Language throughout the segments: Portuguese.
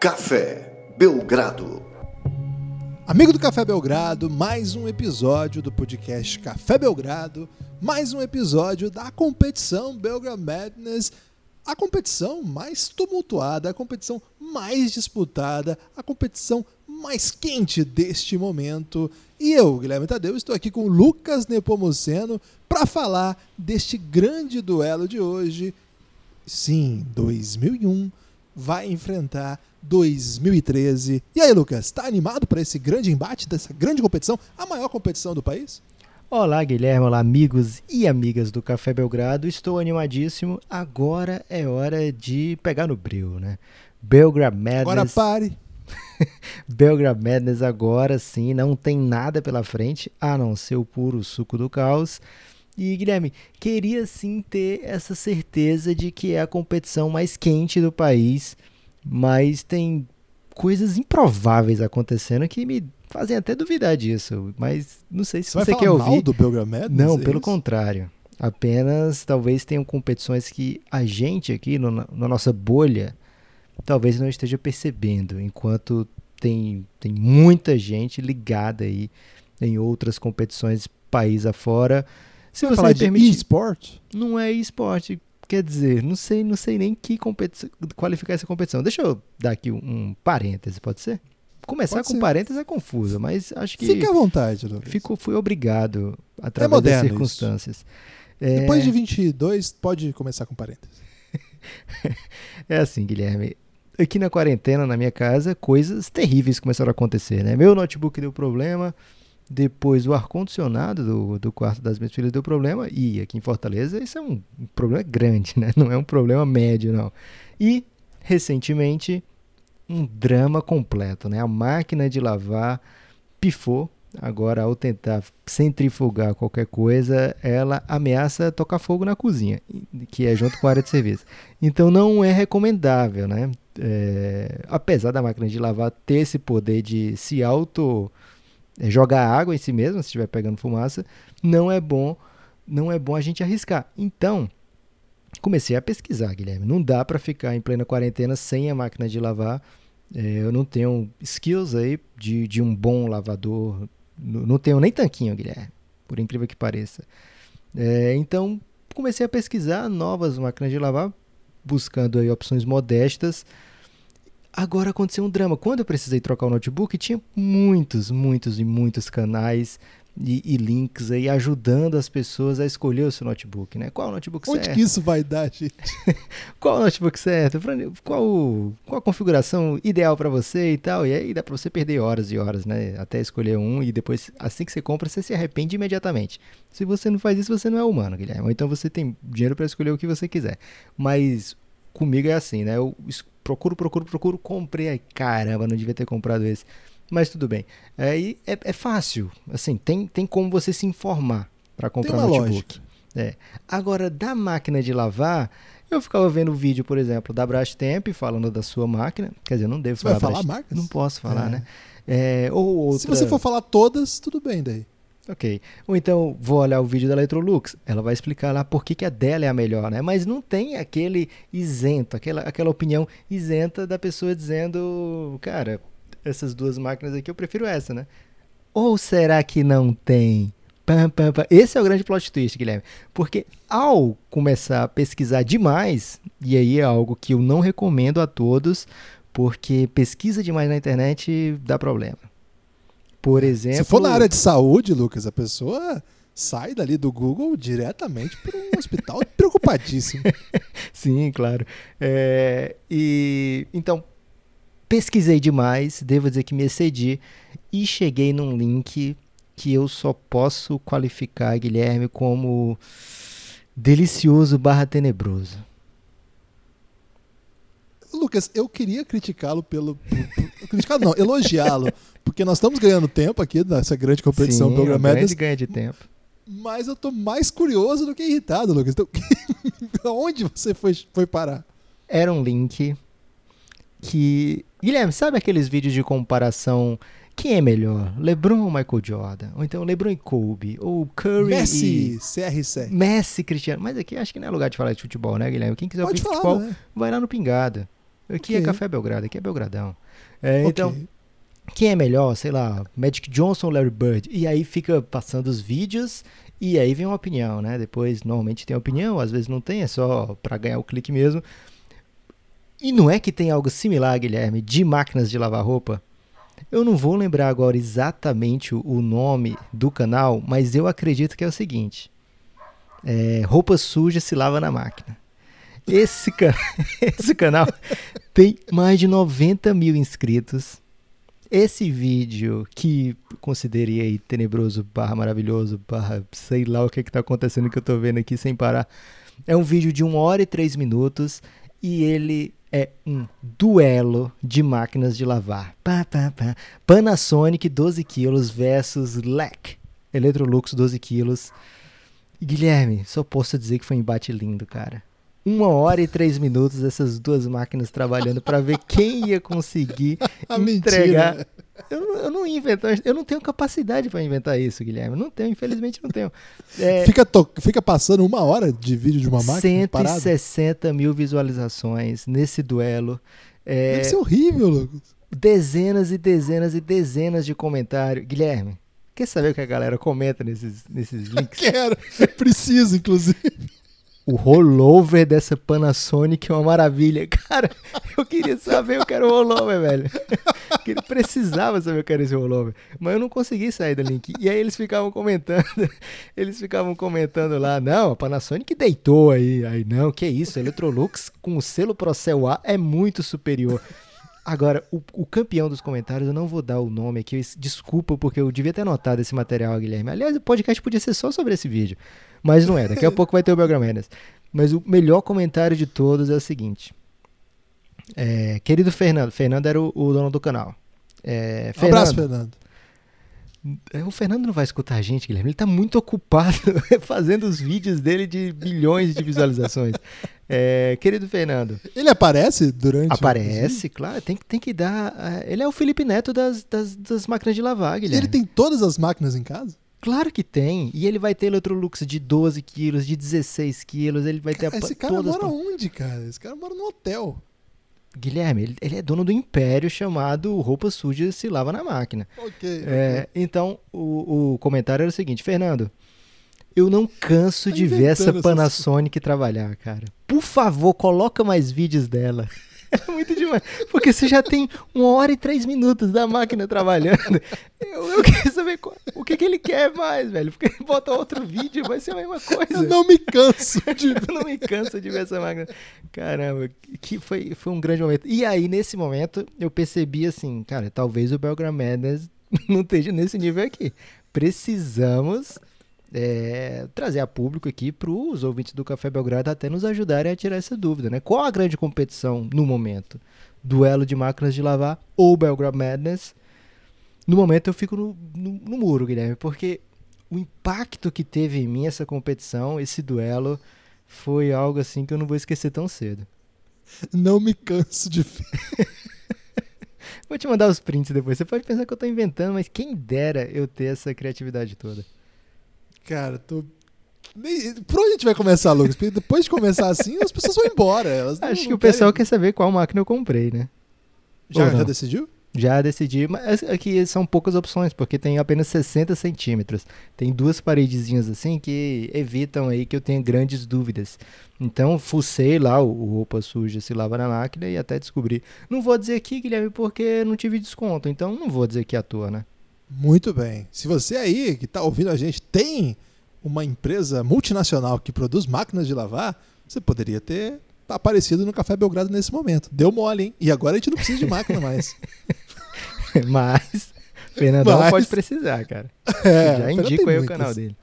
Café Belgrado. Amigo do Café Belgrado, mais um episódio do podcast Café Belgrado, mais um episódio da competição Belgrade Madness, a competição mais tumultuada, a competição mais disputada, a competição mais quente deste momento. E eu, Guilherme Tadeu, estou aqui com Lucas Nepomuceno para falar deste grande duelo de hoje. Sim, 2001 vai enfrentar 2013. E aí, Lucas, está animado para esse grande embate dessa grande competição, a maior competição do país? Olá, Guilherme, olá, amigos e amigas do Café Belgrado. Estou animadíssimo. Agora é hora de pegar no bril, né? Belgrade Madness. Agora pare. Belgrade Madness agora sim, não tem nada pela frente, a não ser o puro suco do caos. E Guilherme, queria sim ter essa certeza de que é a competição mais quente do país, mas tem coisas improváveis acontecendo que me fazem até duvidar disso. Mas não sei se você, você vai quer ouvir. Mal do Madness, não, é pelo isso? contrário. Apenas talvez tenham competições que a gente aqui no, na nossa bolha talvez não esteja percebendo, enquanto tem, tem muita gente ligada aí em outras competições país afora. Se Vai você falar me de esporte? não é esporte, quer dizer, não sei, não sei nem que competição, qualificar essa competição. Deixa eu dar aqui um, um parêntese, pode ser? Começar Pode com ser. parêntese é confuso, mas acho que Fique à vontade, fico, fui obrigado através das É moderno circunstâncias. É, Depois de 22, pode começar com parênteses. É assim, Guilherme. Aqui na quarentena, na minha casa, coisas terríveis começaram a acontecer, né? Meu notebook deu problema, depois o ar-condicionado do, do quarto das minhas filhas deu problema, e aqui em Fortaleza isso é um problema grande, né? Não é um problema médio, não. E, recentemente, um drama completo, né? A máquina de lavar pifou. Agora, ao tentar centrifugar qualquer coisa, ela ameaça tocar fogo na cozinha, que é junto com a área de serviço. Então, não é recomendável, né? É, apesar da máquina de lavar ter esse poder de se auto é, jogar água em si mesma, se estiver pegando fumaça, não é bom, não é bom a gente arriscar. Então, comecei a pesquisar, Guilherme. Não dá para ficar em plena quarentena sem a máquina de lavar. É, eu não tenho skills aí de, de um bom lavador. Não tenho nem tanquinho, Guilherme, por incrível que pareça. É, então, comecei a pesquisar novas máquinas de lavar, buscando aí opções modestas. Agora aconteceu um drama. Quando eu precisei trocar o notebook, tinha muitos, muitos e muitos canais e, e links aí ajudando as pessoas a escolher o seu notebook, né? Qual o notebook Onde certo? que isso vai dar, gente? Qual o notebook certo? Qual, qual a configuração ideal para você e tal? E aí dá para você perder horas e horas, né? Até escolher um e depois, assim que você compra, você se arrepende imediatamente. Se você não faz isso, você não é humano, Guilherme. Ou então você tem dinheiro para escolher o que você quiser. Mas comigo é assim, né? Eu procuro, procuro, procuro, comprei. Ai, caramba, não devia ter comprado esse. Mas tudo bem. Aí é, é fácil. Assim, tem, tem como você se informar para Tem comprar uma notebook. lógica. É. Agora, da máquina de lavar, eu ficava vendo o vídeo, por exemplo, da Brastemp falando da sua máquina. Quer dizer, eu não devo Você vai falar falar Brastemp. marcas? Não posso falar, É. né? É, ou outra... Se você for falar todas, tudo bem daí. Ok. Ou então vou olhar o vídeo da Electrolux, ela vai explicar lá por que, que a dela é a melhor, né? Mas não tem aquele isento, aquela, aquela opinião isenta da pessoa dizendo, cara, essas duas máquinas aqui eu prefiro essa, né? Ou será que não tem? Esse é o grande plot twist, Guilherme. Porque ao começar a pesquisar demais, e aí é algo que eu não recomendo a todos, porque pesquisa demais na internet dá problema. Por exemplo. Se for na área de saúde, Lucas, a pessoa sai dali do Google diretamente para um hospital preocupadíssimo. Sim, claro. É, e então pesquisei demais, devo dizer que me excedi e cheguei num link que eu só posso qualificar, Guilherme, como delicioso barra tenebroso. Lucas, eu queria criticá-lo pelo. criticá-lo não, elogiá-lo. Porque nós estamos ganhando tempo aqui nessa grande competição Sim, grande Madness, ganho de tempo. mas eu tô mais curioso do que irritado, Lucas. Então, onde você foi, foi parar? Era um link que. Guilherme, sabe aqueles vídeos de comparação? Quem é melhor? LeBron ou Michael Jordan? Ou então LeBron e Kobe? Ou Curry e. Messi, CR7. Messi, Cristiano. Mas aqui acho que não é lugar de falar de futebol, né, Guilherme? Quem quiser Pode ouvir falar, futebol, né? vai lá no Pingada. Aqui é Ok. Café Belgrado, aqui é Belgradão. É, Ok. Então, quem é melhor, sei lá, Magic Johnson ou Larry Bird? E aí fica passando os vídeos e aí vem uma opinião, né? Depois, normalmente tem opinião, às vezes não tem, é só pra ganhar o clique mesmo. E não é que tem algo similar, Guilherme, de máquinas de lavar roupa? Eu não vou lembrar agora exatamente o- o nome do canal, mas eu acredito que é o seguinte: é, roupa suja se lava na máquina. Esse, ca- esse canal tem mais de 90 mil inscritos. Esse vídeo, que considerei aí tenebroso, barra maravilhoso, barra sei lá o que que tá acontecendo que eu tô vendo aqui sem parar, é um vídeo de 1 hora e 3 minutos e ele é um duelo de máquinas de lavar. Pá, pá, pá. Panasonic 12 quilos versus LEC Electrolux 12 quilos. Guilherme, só posso dizer que foi um embate lindo, cara. Uma hora e três minutos essas duas máquinas trabalhando pra ver quem ia conseguir A entregar. Eu, não- eu não ia inventar, eu não tenho capacidade pra inventar isso, Guilherme. Não tenho, infelizmente não tenho. É, Fica, to- fica passando uma hora de vídeo de uma máquina parada. 160 mil visualizações nesse duelo. É, Deve ser horrível, Lucas. dezenas e dezenas e dezenas de comentários. Guilherme, quer saber o que a galera comenta nesses, nesses links? Quero. Preciso, inclusive. O rollover dessa Panasonic é uma maravilha. Cara, eu queria saber o que era o rollover, velho. Ele precisava saber que era esse rollover. Mas eu não consegui sair do link. E aí eles ficavam comentando, eles ficavam comentando lá, não, a Panasonic deitou aí. Aí, não, que isso, a Electrolux com o selo Procel A é muito superior. Agora, o, o campeão dos comentários, eu não vou dar o nome aqui, es- desculpa, porque eu devia ter anotado esse material, Guilherme. Aliás, o podcast podia ser só sobre esse vídeo, mas não é. Daqui a pouco vai ter o Belgramenas. Mas o melhor comentário de todos é o seguinte. É, querido Fernando, Fernando era o, o dono do canal. É, Um abraço, Fernando, Fernando. é, O Fernando não vai escutar a gente, Guilherme. Ele tá muito ocupado fazendo os vídeos dele de bilhões de visualizações. É, querido Fernando, Ele aparece durante. Aparece, claro, tem, que- tem que dar. ah, Ele é o Felipe Neto das, das, das máquinas de lavar, E Guilherme. ele tem todas as máquinas em casa? Claro que tem. E ele vai ter Electrolux de 12 quilos, de 16 quilos, ele vai ter a, Esse cara todas. mora onde, cara? Esse cara mora no hotel. Guilherme, ele, ele é dono do império chamado Roupa Suja se lava na máquina. Ok. É, então, o, o comentário era o seguinte: Fernando, eu não canso Tá de ver essa essas- Panasonic trabalhar, cara. Por favor, coloca mais vídeos dela. É muito demais. Porque você já tem uma hora e três minutos da máquina trabalhando. Eu, eu quero saber qual- o que, que ele quer mais, velho. Porque ele bota outro vídeo, vai ser a mesma coisa. Eu não me canso de Eu não me canso de ver essa máquina. Caramba, que foi, foi um grande momento. E aí, nesse momento, eu percebi assim, cara, talvez o Belgram Madness não esteja nesse nível aqui. Precisamos é, trazer a público aqui para os ouvintes do Café Belgrado até nos ajudarem a tirar essa dúvida, né? Qual a grande competição no momento? Duelo de máquinas de lavar ou Belgram Madness? No momento eu fico no, no, no muro, Guilherme, porque o impacto que teve em mim essa competição, esse duelo, foi algo assim que eu não vou esquecer tão cedo. Não me canso de ver. Vou te mandar os prints depois. Você pode pensar que eu tô inventando, mas quem dera eu ter essa criatividade toda. Cara, tô. Por onde a gente vai começar, Lucas? Porque depois de começar assim, as pessoas vão embora. Elas não- Acho que o pessoal querem- quer saber qual máquina eu comprei, né? Já, já decidiu? Já decidi, mas aqui são poucas opções, porque tem apenas 60 centímetros. Tem duas paredezinhas assim que evitam aí que eu tenha grandes dúvidas. Então, fucei lá o, o roupa suja se lava na máquina e até descobri. Não vou dizer aqui, Guilherme, porque não tive desconto, então não vou dizer aqui à toa, né? Muito bem. Se você aí que está ouvindo a gente tem uma empresa multinacional que produz máquinas de lavar, você poderia ter aparecido no Café Belgrado nesse momento. Deu mole, hein? E agora a gente não precisa de máquina mais. mas, Fernandão Mas- pode precisar, cara. É, Já indico aí o muitas. canal dele.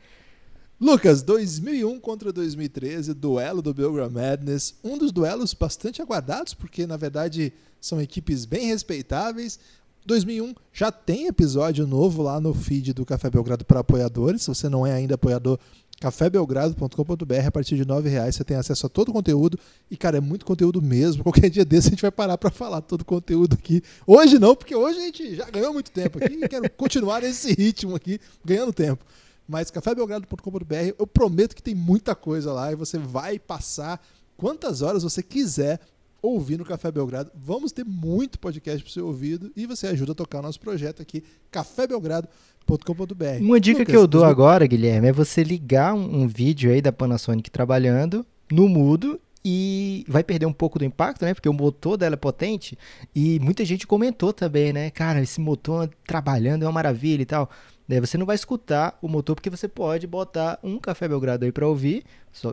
Lucas, 2001 contra 2013, duelo do Belgram Madness. Um dos duelos bastante aguardados, porque na verdade são equipes bem respeitáveis. 2001 já tem episódio novo lá no feed do Café Belgrado para apoiadores. Se você não é ainda apoiador, cafébelgrado.com.br. A partir de R$ reais você tem acesso a todo o conteúdo. E, cara, é muito conteúdo mesmo. Qualquer dia desse a gente vai parar para falar todo o conteúdo aqui. Hoje não, porque hoje a gente já ganhou muito tempo aqui e quero continuar nesse ritmo aqui, ganhando tempo. Mas cafébelgrado.com.br, eu prometo que tem muita coisa lá e você vai passar quantas horas você quiser ouvir no Café Belgrado. Vamos ter muito podcast para o seu ouvido e você ajuda a tocar o nosso projeto aqui, cafébelgrado.com.br. Uma dica Lucas, que eu dou agora, Guilherme, é você ligar um, um vídeo aí da Panasonic trabalhando no mudo e vai perder um pouco do impacto, né? Porque o motor dela é potente e muita gente comentou também, né? Cara, esse motor trabalhando é uma maravilha e tal. Daí você não vai escutar o motor porque você pode botar um Café Belgrado aí para ouvir,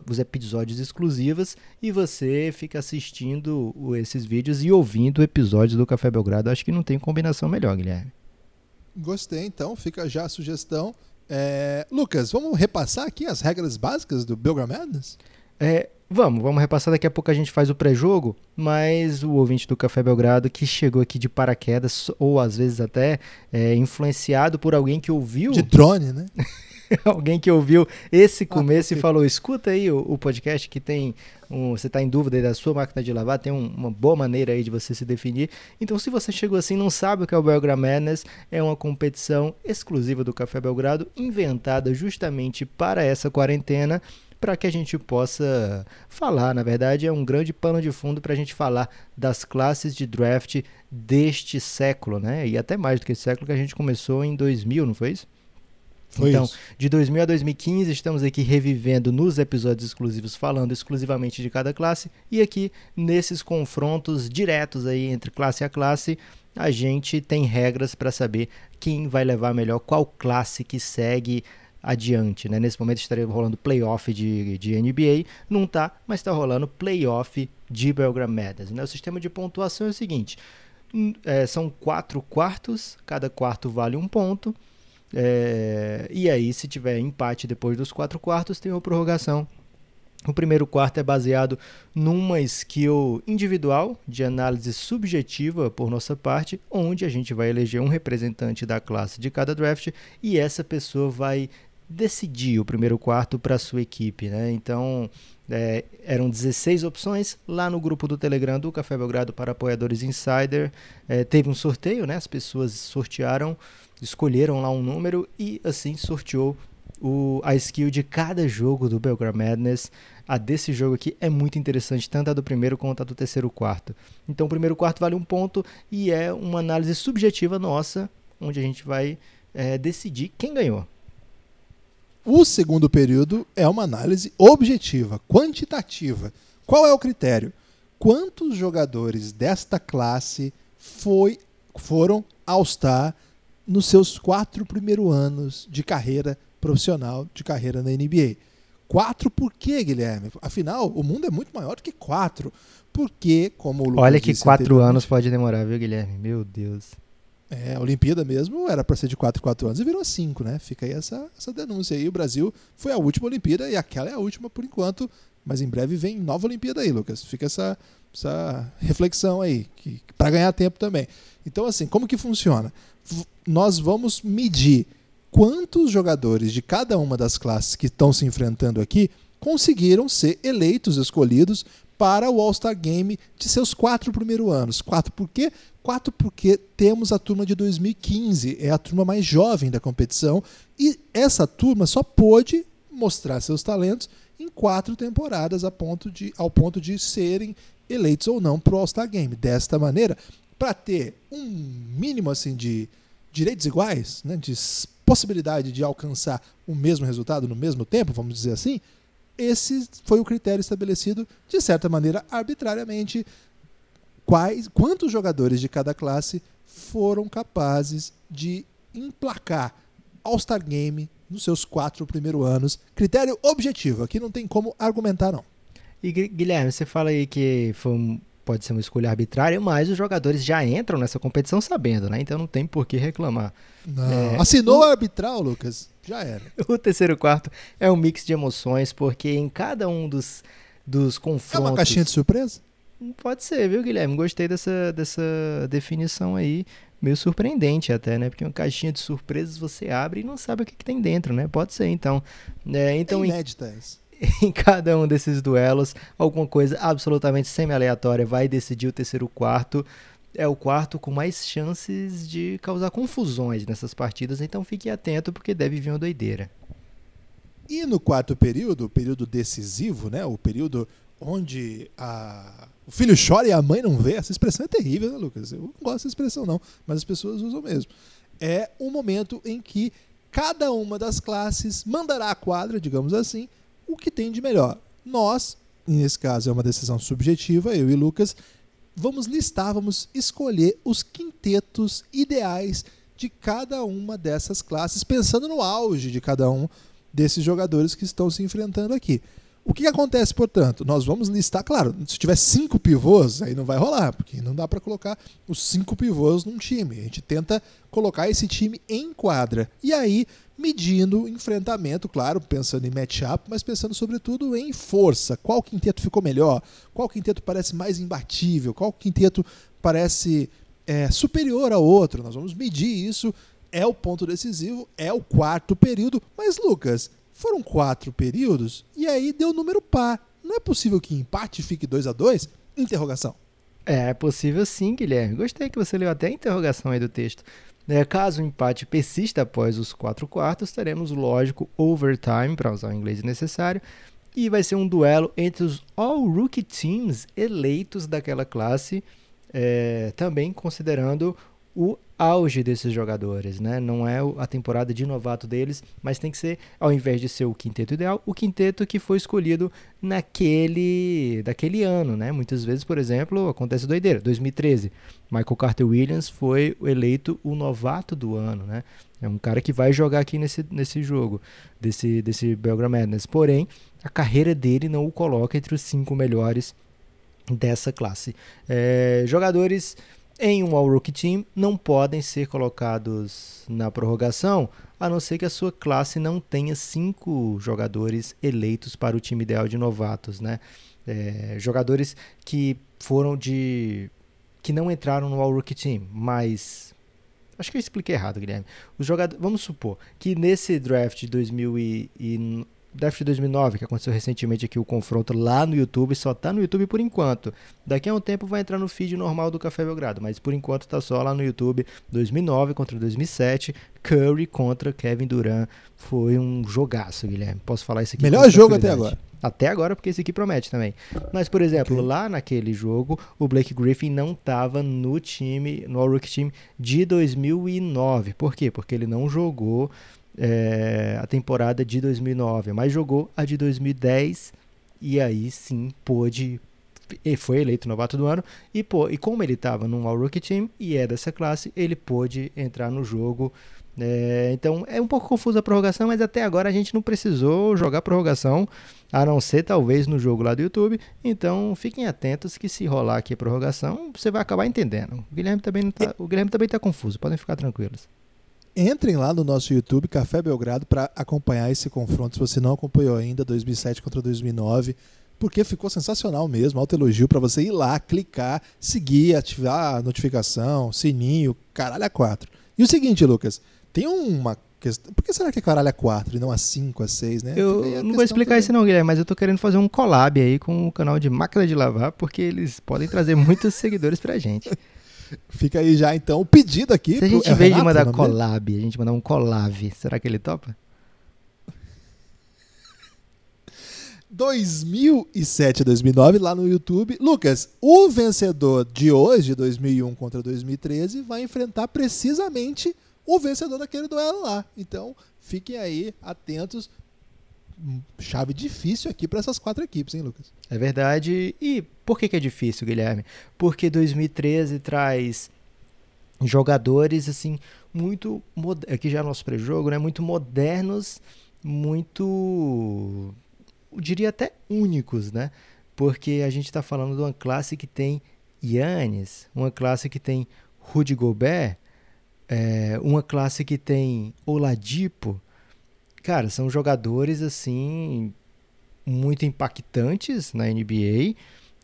os episódios exclusivos e você fica assistindo esses vídeos e ouvindo episódios do Café Belgrado. Acho que não tem combinação melhor, Guilherme. Gostei, então fica já a sugestão. É... Lucas, vamos repassar aqui as regras básicas do Belgrado Madness? É, Vamos, vamos repassar. Daqui a pouco a gente faz o pré-jogo, mas o ouvinte do Café Belgrado que chegou aqui de paraquedas, ou às vezes até é, influenciado por alguém que ouviu. De drone, né? alguém que ouviu esse ah, começo ah, e falou: escuta aí o, o podcast que tem. Um, você está em dúvida da sua máquina de lavar, tem um, uma boa maneira aí de você se definir. Então, se você chegou assim não sabe o que é o Belgrado Madness, é uma competição exclusiva do Café Belgrado, inventada justamente para essa quarentena para que a gente possa falar. Na verdade, é um grande pano de fundo para a gente falar das classes de draft deste século, né? E até mais do que esse século que a gente começou em 2000, não foi isso? Foi então, isso. de 2000 a 2015, estamos aqui revivendo nos episódios exclusivos, falando exclusivamente de cada classe, e aqui nesses confrontos diretos aí entre classe a classe, a gente tem regras para saber quem vai levar melhor, qual classe que segue adiante. Né? Nesse momento estaria rolando playoff de, de NBA, não está, mas está rolando playoff de Belgram Madness. Né? O sistema de pontuação é o seguinte: hum, é, são quatro quartos, cada quarto vale um ponto. É, e aí, se tiver empate depois dos quatro quartos, tem uma prorrogação. O primeiro quarto é baseado numa skill individual de análise subjetiva por nossa parte, onde a gente vai eleger um representante da classe de cada draft e essa pessoa vai decidir o primeiro quarto para sua equipe. Né? Então, é, eram 16 opções lá no grupo do Telegram do Café Belgrado para apoiadores Insider. É, teve um sorteio, né? as pessoas sortearam, escolheram lá um número e assim sorteou o, a skill de cada jogo do Belgrado Madness. A desse jogo aqui é muito interessante, tanto a do primeiro quanto a do terceiro quarto. Então, o primeiro quarto vale um ponto e é uma análise subjetiva nossa, onde a gente vai é, decidir quem ganhou. O segundo período é uma análise objetiva, quantitativa. Qual é o critério? Quantos jogadores desta classe foi, foram All-Star nos seus quatro primeiros anos de carreira profissional, de carreira na NBA? Quatro por quê, Guilherme? Afinal, o mundo é muito maior do que quatro. Porque, como o Lucas Olha que quatro anos pode demorar, viu, Guilherme? Meu Deus. É, a Olimpíada mesmo era para ser de 4 em 4 anos e virou 5, né? Fica aí essa, essa denúncia aí. O Brasil foi a última Olimpíada e aquela é a última por enquanto, mas em breve vem nova Olimpíada aí, Lucas. Fica essa, essa reflexão aí, que, para ganhar tempo também. Então, assim, como que funciona? Nós vamos medir quantos jogadores de cada uma das classes que estão se enfrentando aqui conseguiram ser eleitos, escolhidos para o All-Star Game de seus quatro primeiros anos. Quatro por quê? Quatro porque temos a turma de 2015, é a turma mais jovem da competição, e essa turma só pôde mostrar seus talentos em quatro temporadas a ponto de, ao ponto de serem eleitos ou não para o All-Star Game. Desta maneira, para ter um mínimo assim de direitos iguais, né, de possibilidade de alcançar o mesmo resultado no mesmo tempo, vamos dizer assim, esse foi o critério estabelecido, de certa maneira, arbitrariamente. Quais, quantos jogadores de cada classe foram capazes de emplacar All-Star Game nos seus quatro primeiros anos? Critério objetivo, aqui não tem como argumentar, não. E Guilherme, você fala aí que foi um, pode ser uma escolha arbitrária, mas os jogadores já entram nessa competição sabendo, né? Então não tem por que reclamar. É, Assinou o... arbitral, Lucas? Já era. O terceiro quarto é um mix de emoções, porque em cada um dos, dos confrontos. É uma caixinha de surpresa? Pode ser, viu, Guilherme? Gostei dessa, dessa definição aí. Meio surpreendente até, né? Porque uma caixinha de surpresas você abre e não sabe o que, que tem dentro, né? Pode ser, então. É, então é inédita essa. Em cada um desses duelos, alguma coisa absolutamente semi-aleatória vai decidir o terceiro quarto é o quarto com mais chances de causar confusões nessas partidas, então fique atento porque deve vir uma doideira. E no quarto período, o período decisivo, né, o período onde a, o filho chora e a mãe não vê, essa expressão é terrível, né, Lucas? Eu não gosto dessa expressão, não, mas as pessoas usam mesmo. É um momento em que cada uma das classes mandará à quadra, digamos assim, o que tem de melhor. Nós, nesse caso é uma decisão subjetiva, eu e Lucas, vamos listar, vamos escolher os quintetos ideais de cada uma dessas classes, pensando no auge de cada um desses jogadores que estão se enfrentando aqui. O que, acontece, portanto? Nós vamos listar, claro, se tiver cinco pivôs, aí não vai rolar, porque não dá para colocar os cinco pivôs num time. A gente tenta colocar esse time em quadra. E aí, medindo enfrentamento, claro, pensando em matchup, mas pensando sobretudo em força. Qual quinteto ficou melhor? Qual quinteto parece mais imbatível? Qual quinteto parece é, superior ao outro? Nós vamos medir isso. É o ponto decisivo, é o quarto período. Mas, Lucas, foram quatro períodos e aí deu número par. Não é possível que empate fique 2 a 2 Interrogação. É possível sim, Guilherme. Gostei que você leu até a interrogação aí do texto. É, caso o empate persista após os quatro quartos, teremos, lógico, overtime, para usar o inglês necessário, e vai ser um duelo entre os All-Rookie Teams eleitos daquela classe, é, também considerando o auge desses jogadores, né? Não é a temporada de novato deles, mas tem que ser, ao invés de ser o quinteto ideal, o quinteto que foi escolhido naquele daquele ano, né? Muitas vezes, por exemplo, acontece doideira. 2013, Michael Carter Williams foi eleito o novato do ano, né? É um cara que vai jogar aqui nesse, nesse jogo, desse, desse Belgram Madness. Porém, a carreira dele não o coloca entre os cinco melhores dessa classe. É, jogadores em um All-Rookie Team não podem ser colocados na prorrogação, a não ser que a sua classe não tenha cinco jogadores eleitos para o time ideal de novatos, né? É, jogadores que foram de que não entraram no All-Rookie Team, mas acho que eu expliquei errado, Guilherme. Os jogadores, vamos supor que nesse draft de 2000 e, e draft de 2009, que aconteceu recentemente aqui o confronto lá no YouTube, só tá no YouTube por enquanto. Daqui a um tempo vai entrar no feed normal do Café Belgrado, mas por enquanto tá só lá no YouTube. 2009 contra 2007, Curry contra Kevin Durant. Foi um jogaço, Guilherme. Posso falar isso aqui? Melhor jogo até agora. Até agora, porque esse aqui promete também. Mas, por exemplo, okay. lá naquele jogo, o Blake Griffin não estava no time, no All-Rookie Team de 2009. Por quê? Porque ele não jogou é, a temporada de 2009, mas jogou a de 2010 e aí sim pôde e foi eleito novato do ano e, pô, e como ele estava num All Rookie Team e é dessa classe, ele pôde entrar no jogo. É, então é um pouco confusa a prorrogação, mas até agora a gente não precisou jogar prorrogação, a não ser talvez no jogo lá do YouTube. Então fiquem atentos que se rolar aqui a prorrogação, você vai acabar entendendo. O Guilherme também tá, o Guilherme também está confuso, podem ficar tranquilos. Entrem lá no nosso YouTube, Café Belgrado, para acompanhar esse confronto. Se você não acompanhou ainda, 2007 contra 2009, porque ficou sensacional mesmo. Alto elogio para você ir lá, clicar, seguir, ativar a notificação, sininho, caralho a 4. E o seguinte, Lucas, tem uma questão. Por que será que é caralho a 4 e não a 5, a 6, né? Eu não vou explicar também. isso não, Guilherme, mas eu tô querendo fazer um collab aí com o canal de Máquina de Lavar, porque eles podem trazer muitos seguidores pra gente. Fica aí já então o pedido aqui. Se a gente, em vez de mandar collab, a gente mandar um collab, será que ele topa? 2007 a 2009 lá no YouTube. Lucas, o vencedor de hoje, 2001 contra 2013, vai enfrentar precisamente o vencedor daquele duelo lá. Então, fiquem aí atentos chave difícil aqui para essas quatro equipes, hein, Lucas? É verdade. E por que, que é difícil, Guilherme? Porque 2013 traz jogadores assim muito aqui já é nosso pré-jogo, né? Muito modernos, muito eu diria até únicos, né? Porque a gente está falando de uma classe que tem Yannis, uma classe que tem Rudy Gobert, é, uma classe que tem Oladipo, cara, são jogadores assim muito impactantes na NBA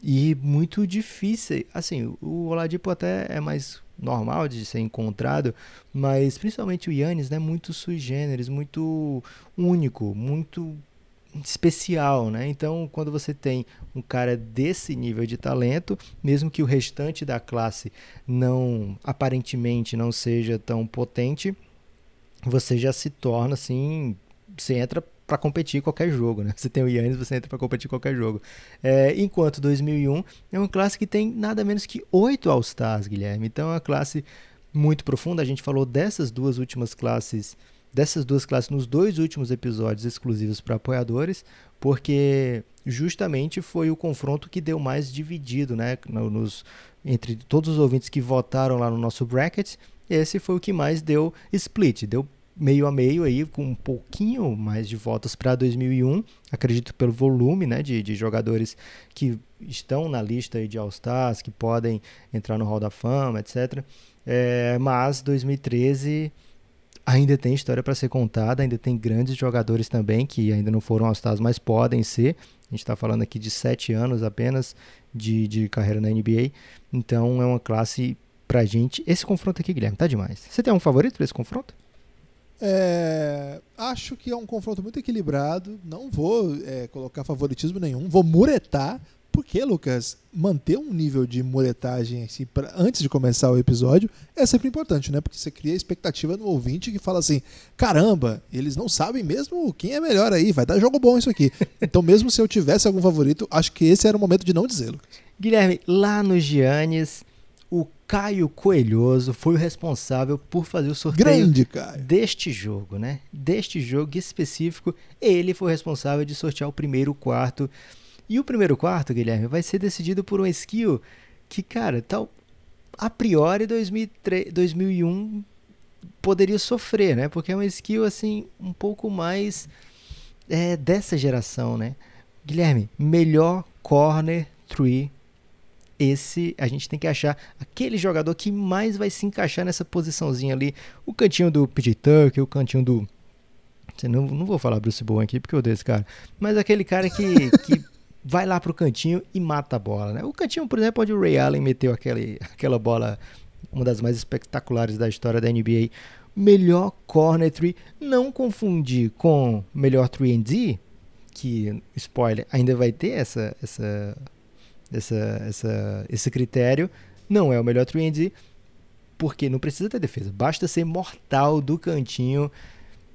e muito difíceis. Assim, o Oladipo até é mais normal de ser encontrado, mas principalmente o Yannis, né, muito sui generis, muito único, muito especial, né? Então, quando você tem um cara desse nível de talento, mesmo que o restante da classe não aparentemente não seja tão potente, você já se torna assim você entra para competir qualquer jogo, né? Você tem o Yannis, você entra para competir qualquer jogo. É, enquanto 2001 é uma classe que tem nada menos que oito All-Stars, Guilherme. Então é uma classe muito profunda. A gente falou dessas duas últimas classes, dessas duas classes nos dois últimos episódios exclusivos para apoiadores, porque justamente foi o confronto que deu mais dividido, né? Nos, entre todos os ouvintes que votaram lá no nosso bracket, esse foi o que mais deu split, deu meio a meio aí, com um pouquinho mais de votos para 2001, acredito pelo volume né, de, de jogadores que estão na lista de All-Stars, que podem entrar no Hall da Fama, etc. É, mas 2013 ainda tem história para ser contada, ainda tem grandes jogadores também que ainda não foram All-Stars, mas podem ser. A gente está falando aqui de sete anos apenas de, de carreira na NBA, então é uma classe pra gente. Esse confronto aqui, Guilherme, tá demais. Você tem um favorito para esse confronto? É, acho que é um confronto muito equilibrado. Não vou é, colocar favoritismo nenhum. Vou muretar. Porque, Lucas, manter um nível de muretagem assim, pra, antes de começar o episódio é sempre importante, né? Porque você cria expectativa no ouvinte que fala assim: caramba, eles não sabem mesmo quem é melhor aí, vai dar jogo bom isso aqui. Então, mesmo se eu tivesse algum favorito, acho que esse era o momento de não Lucas. Guilherme, lá no Giannis, o Caio Coelhoso foi o responsável por fazer o sorteio Grande, Caio. deste jogo, né? Deste jogo específico, ele foi o responsável de sortear o primeiro quarto. E o primeiro quarto, Guilherme, vai ser decidido por um skill que, cara, tal a priori 2003, 2001 poderia sofrer, né? Porque é uma skill assim um pouco mais é, dessa geração, né? Guilherme, melhor corner tree esse a gente tem que achar aquele jogador que mais vai se encaixar nessa posiçãozinha ali. O cantinho do PJ Tucker, o cantinho do. Não, não vou falar Bruce Bowen aqui porque eu odeio esse cara. Mas aquele cara que, que vai lá pro cantinho e mata a bola. Né? O cantinho, por exemplo, onde o Ray Allen meteu aquele, aquela bola, uma das mais espetaculares da história da NBA. Melhor corner tree. Não confundir com melhor 3D, que, spoiler, ainda vai ter essa, essa essa, essa, esse critério. Não é o melhor 3D, porque não precisa ter defesa, basta ser mortal do cantinho.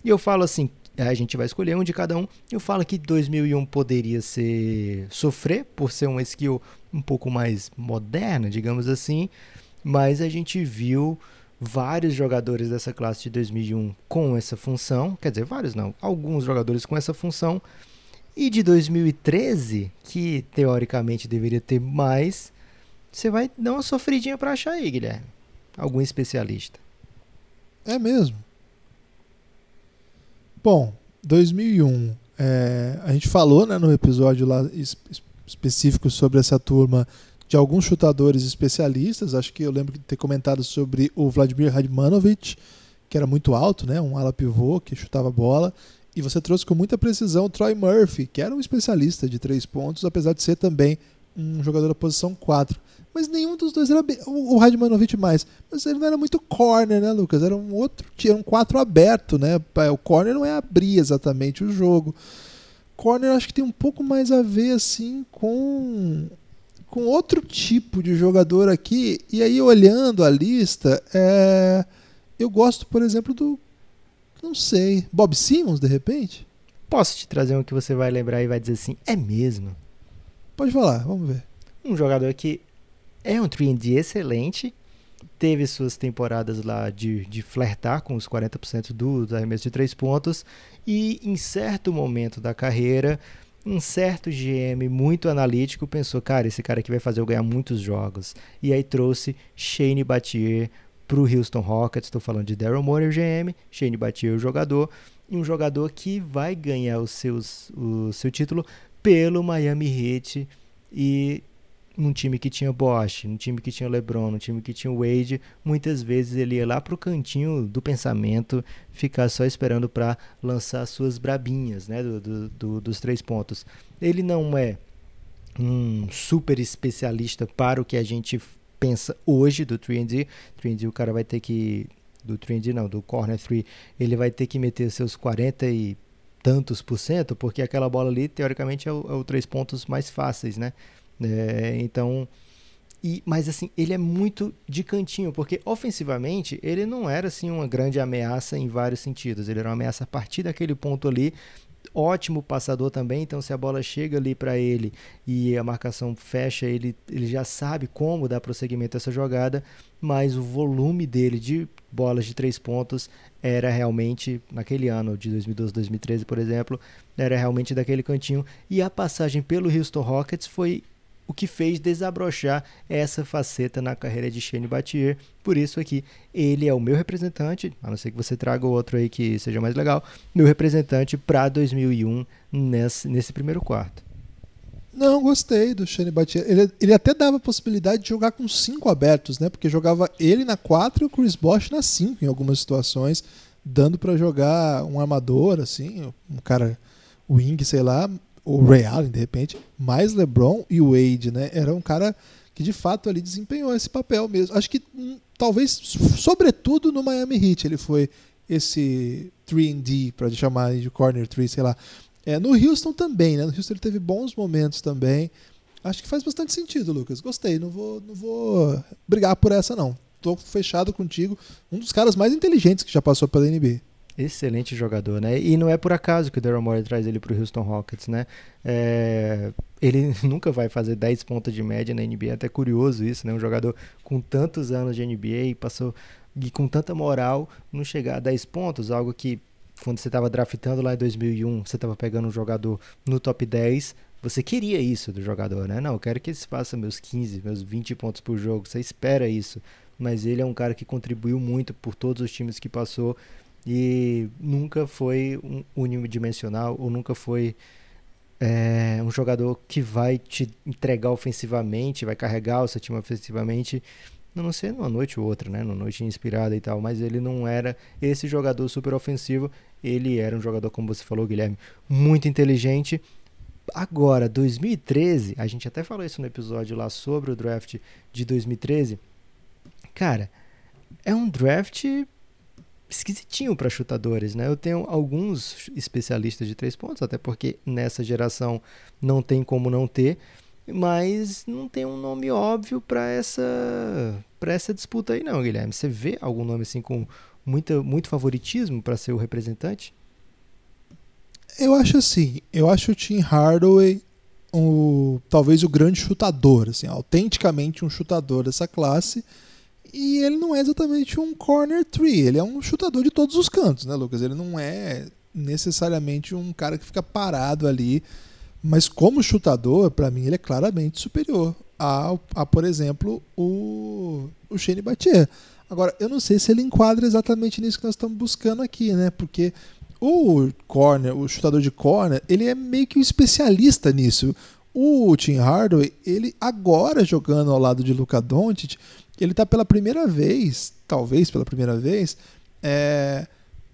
E eu falo assim, a gente vai escolher um de cada um. Eu falo que 2001 poderia ser sofrer por ser uma skill um pouco mais moderna, digamos assim, mas a gente viu vários jogadores dessa classe de 2001 com essa função, quer dizer, vários não, alguns jogadores com essa função e de 2013, que teoricamente deveria ter mais, você vai dar uma sofridinha para achar aí, Guilherme. Algum especialista. É mesmo. Bom, 2001. É, a gente falou né, no episódio lá específico sobre essa turma de alguns chutadores especialistas. Acho que eu lembro de ter comentado sobre o Vladimir Radmanovic, que era muito alto, né, um ala pivô que chutava bola. E você trouxe com muita precisão o Troy Murphy, que era um especialista de três pontos, apesar de ser também um jogador da posição 4. Mas nenhum dos dois era bem. O Radmanovic mais. Mas ele não era muito corner, né, Lucas? Era um outro. Tinha um 4 aberto, né? O corner não é abrir exatamente o jogo. Corner acho que tem um pouco mais a ver, assim, com. Com outro tipo de jogador aqui. E aí, olhando a lista, é... eu gosto, por exemplo, do não sei. Bob Simmons, de repente? Posso te trazer um que você vai lembrar e vai dizer assim: é mesmo? Pode falar, vamos ver. Um jogador que é um 3D excelente, teve suas temporadas lá de, de flertar com os 40% dos arremessos de três pontos e em certo momento da carreira, um certo GM muito analítico pensou, cara, esse cara aqui vai fazer eu ganhar muitos jogos. E aí trouxe Shane Battier para o Houston Rockets. Estou falando de Daryl Morey, o GM, Shane Battier, o jogador, e um jogador que vai ganhar os seus, o seu título pelo Miami Heat e num time que tinha Bosch, num time que tinha LeBron, num time que tinha Wade, muitas vezes ele ia lá pro cantinho do pensamento, ficar só esperando para lançar suas brabinhas, né, do, do, do, dos três pontos. Ele não é um super especialista para o que a gente pensa hoje do 3D. 3D o cara vai ter que do 3D não, do corner 3, ele vai ter que meter seus 40 e tantos por cento, porque aquela bola ali teoricamente é o, é o três pontos mais fáceis, né? É, então E, mas assim, ele é muito de cantinho, porque ofensivamente ele não era assim uma grande ameaça em vários sentidos. Ele era uma ameaça a partir daquele ponto ali. Ótimo passador também, então se a bola chega ali para ele e a marcação fecha, ele, ele já sabe como dar prosseguimento a essa jogada, mas o volume dele de bolas de três pontos era realmente, naquele ano de 2012, 2013, por exemplo, era realmente daquele cantinho. E a passagem pelo Houston Rockets foi o que fez desabrochar essa faceta na carreira de Shane Battier. Por isso aqui, ele é o meu representante, a não ser que você traga outro aí que seja mais legal, meu representante para 2001 nesse, nesse primeiro quarto. Não, gostei do Shane Battier. Ele, ele até dava a possibilidade de jogar com cinco abertos, né? Porque jogava ele na 4 e o Chris Bosh na 5 em algumas situações, dando para jogar um armador, assim, um cara wing, sei lá, o Ray Allen, de repente, mais LeBron e Wade, né? Era um cara que de fato ali desempenhou esse papel mesmo. Acho que hum, talvez, sobretudo no Miami Heat, ele foi esse 3D, para chamar de corner 3, sei lá. É, no Houston também, né? No Houston ele teve bons momentos também. Acho que faz bastante sentido, Lucas. Gostei. Não vou, não vou brigar por essa, não. Tô fechado contigo. Um dos caras mais inteligentes que já passou pela NBA. Excelente jogador, né? E não é por acaso que o Daryl Morey traz ele para o Houston Rockets, né? É... Ele nunca vai fazer 10 pontos de média na NBA, até curioso isso, né? Um jogador com tantos anos de NBA, passou e com tanta moral, não chegar a 10 pontos, algo que quando você estava draftando lá em 2001, você estava pegando um jogador no top 10, você queria isso do jogador, né? Não, eu quero que ele faça meus 15, meus 20 pontos por jogo, você espera isso. Mas ele é um cara que contribuiu muito por todos os times que passou e nunca foi um unidimensional ou nunca foi é, um jogador que vai te entregar ofensivamente, vai carregar o seu time ofensivamente, não sei numa noite ou outra, né, numa noite inspirada e tal, mas ele não era esse jogador super ofensivo, ele era um jogador, como você falou, Guilherme, muito inteligente. Agora, 2013, a gente até falou isso no episódio lá sobre o draft de 2013. Cara, é um draft esquisitinho para chutadores, né? Eu tenho alguns especialistas de três pontos, até porque nessa geração não tem como não ter, mas não tem um nome óbvio para essa para essa disputa aí não, Guilherme. Você vê algum nome assim com muita, muito favoritismo para ser o representante? Eu acho assim, eu acho o Tim Hardaway o, talvez o grande chutador, assim, autenticamente um chutador dessa classe e ele não é exatamente um corner tree, ele é um chutador de todos os cantos, né, Lucas? Ele não é necessariamente um cara que fica parado ali, mas como chutador, para mim ele é claramente superior a, a por exemplo, o, o Shane Battier. Agora, eu não sei se ele enquadra exatamente nisso que nós estamos buscando aqui, né? Porque o corner, o chutador de corner, ele é meio que um especialista nisso. O Tim Hardaway, ele agora jogando ao lado de Luca Doncic, ele está pela primeira vez, talvez pela primeira vez, é,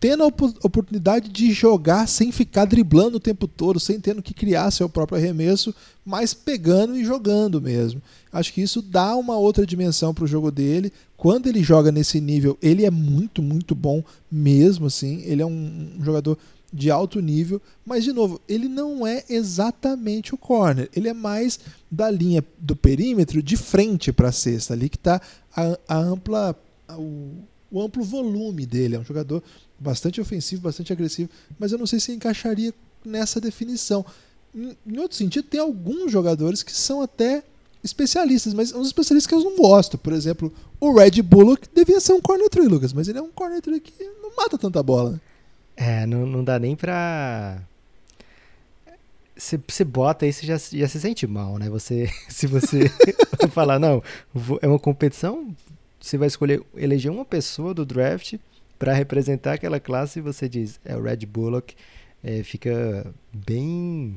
tendo a op oportunidade de jogar sem ficar driblando o tempo todo, sem tendo que criar seu próprio arremesso, mas pegando e jogando mesmo. Acho que isso dá uma outra dimensão para o jogo dele. Quando ele joga nesse nível, ele é muito, muito bom mesmo. assim. Ele é um, um jogador de alto nível, mas de novo, ele não é exatamente o corner, ele é mais da linha do perímetro de frente para a cesta, ali que está a, a, ampla a, o, o, amplo volume dele, é um jogador bastante ofensivo, bastante agressivo, mas eu não sei se encaixaria nessa definição. Em, em outro sentido, tem alguns jogadores que são até especialistas, mas uns especialistas que eu não gosto. Por exemplo, o Red Bullock devia ser um corner tree, Lucas, mas ele é um corner tree que não mata tanta bola. É, não, não dá nem pra. Você bota aí, você já, já se sente mal, né? Você, se você falar, não, é uma competição, você vai escolher, eleger uma pessoa do draft para representar aquela classe e você diz, é o Red Bullock, é, fica bem.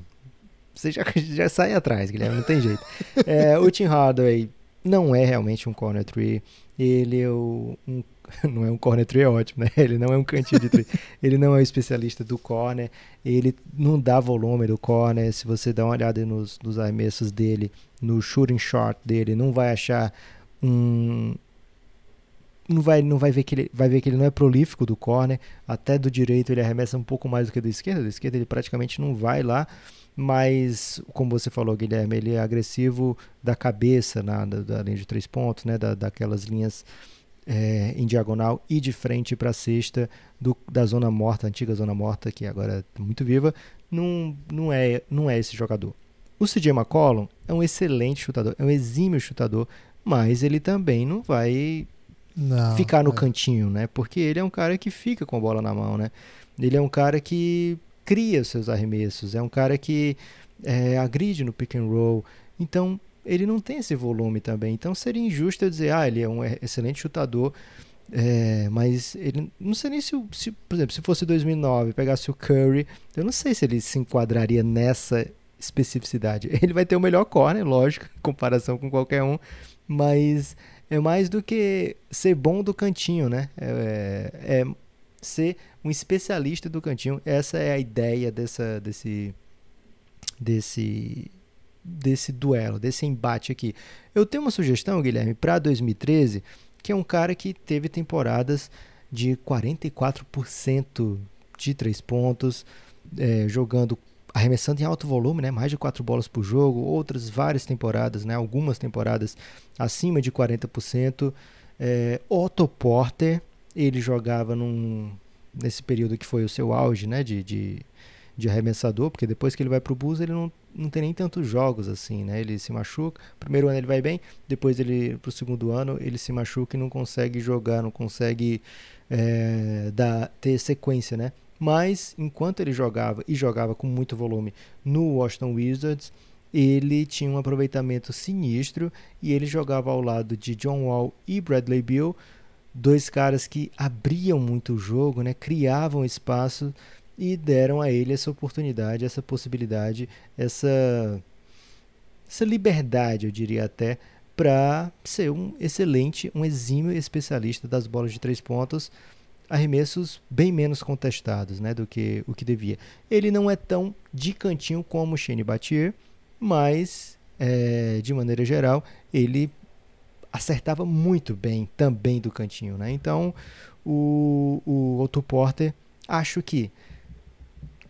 Você já, já sai atrás, Guilherme, não tem jeito. É, o Tim Hardaway não é realmente um corner tree, ele é um não é um corner tree é ótimo, né? Ele não é um cantinho de tree. ele não é um especialista do corner, ele não dá volume do corner. Se você dá uma olhada nos, nos arremessos dele, no shooting shot dele, não vai achar um, não vai, não vai ver que ele vai ver que ele não é prolífico do corner, até do direito ele arremessa um pouco mais do que do esquerdo, do esquerdo ele praticamente não vai lá, mas como você falou, Guilherme, ele é agressivo da cabeça na da, da linha de três pontos, né, da, daquelas linhas é, em diagonal e de frente para a cesta do, da zona morta, antiga zona morta que agora é muito viva, não, não é não é esse jogador. O CJ McCollum é um excelente chutador, é um exímio chutador, mas ele também não vai não, ficar no é. cantinho, né? Porque ele é um cara que fica com a bola na mão, né? Ele é um cara que cria os seus arremessos, é um cara que é, agride no pick and roll. Então, ele não tem esse volume também. Então, seria injusto eu dizer, ah, ele é um excelente chutador, é, mas ele não sei nem se, se, por exemplo, se fosse 2009, pegasse o Curry, eu não sei se ele se enquadraria nessa especificidade. Ele vai ter o melhor corner, lógico, em comparação com qualquer um, mas é mais do que ser bom do cantinho, né? É, é, é ser um especialista do cantinho. Essa é a ideia dessa, desse, desse, desse duelo, desse embate aqui. Eu tenho uma sugestão, Guilherme, para 2013, que é um cara que teve temporadas de 44% de três pontos, é, jogando arremessando em alto volume, né, mais de quatro bolas por jogo, outras várias temporadas, né, algumas temporadas acima de 40%. É, Otto Porter, ele jogava num, nesse período que foi o seu auge né, de, de, de arremessador, porque depois que ele vai para o Bulls ele não, não tem nem tantos jogos assim, né? Ele se machuca, primeiro ano ele vai bem, depois ele para o segundo ano ele se machuca e não consegue jogar, não consegue é, dar, ter sequência, né? Mas enquanto ele jogava e jogava com muito volume no Washington Wizards, ele tinha um aproveitamento sinistro e ele jogava ao lado de John Wall e Bradley Beal, dois caras que abriam muito o jogo, né, criavam espaço e deram a ele essa oportunidade, essa possibilidade, essa essa liberdade, eu diria até, para ser um excelente, um exímio especialista das bolas de três pontos arremessos bem menos contestados né, do que o que devia. Ele não é tão de cantinho como Shane Battier, mas é, de maneira geral ele acertava muito bem também do cantinho. Né? Então o, o Otto Porter acho que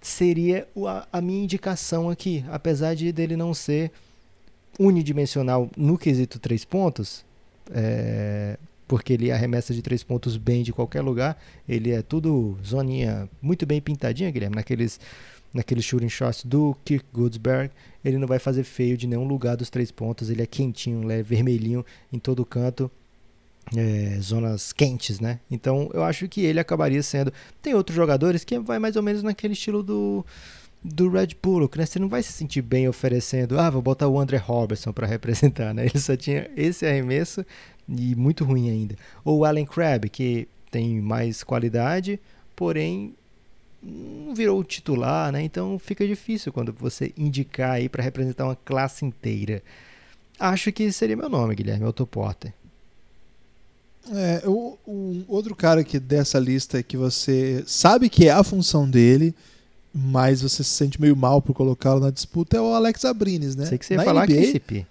seria a, minha indicação aqui, apesar de dele não ser unidimensional no quesito três pontos, é, porque ele arremessa de três pontos bem de qualquer lugar. Ele é tudo zoninha muito bem pintadinha, Guilherme, naqueles, naqueles shooting shots do Kirk Goodsberg. Ele não vai fazer feio de nenhum lugar dos três pontos. Ele é quentinho, ele é vermelhinho em todo canto. É, zonas quentes, né? Então eu acho que ele acabaria sendo. Tem outros jogadores que vai mais ou menos naquele estilo do do Red Bullock, né? Você não vai se sentir bem oferecendo, ah, vou botar o André Robertson para representar, né? Ele só tinha esse arremesso e muito ruim ainda. Ou o Allen Crabbe, que tem mais qualidade, porém não virou titular, né? Então fica difícil quando você indicar aí para representar uma classe inteira. Acho que seria meu nome, Guilherme Otto Porter. É, o, outro cara que dessa lista que você sabe que é a função dele, mas você se sente meio mal por colocá-lo na disputa é o Alex Abrines, né? Sei que você ia na falar NBA, KCP.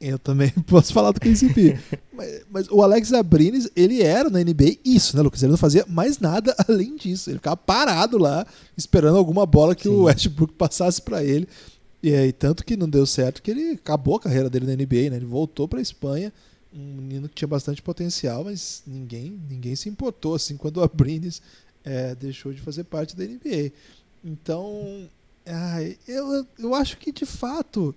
Eu também posso falar do KCP. mas, mas, o Alex Abrines, ele era na NBA isso, né, Lucas? Ele não fazia mais nada além disso. Ele ficava parado lá, esperando alguma bola que Sim. o Westbrook passasse para ele. E aí, tanto que não deu certo que ele acabou a carreira dele na NBA, né? Ele voltou para Espanha, um menino que tinha bastante potencial, mas ninguém, ninguém se importou assim quando o Abrines é, deixou de fazer parte da NBA. Então, ai, eu, eu acho que de fato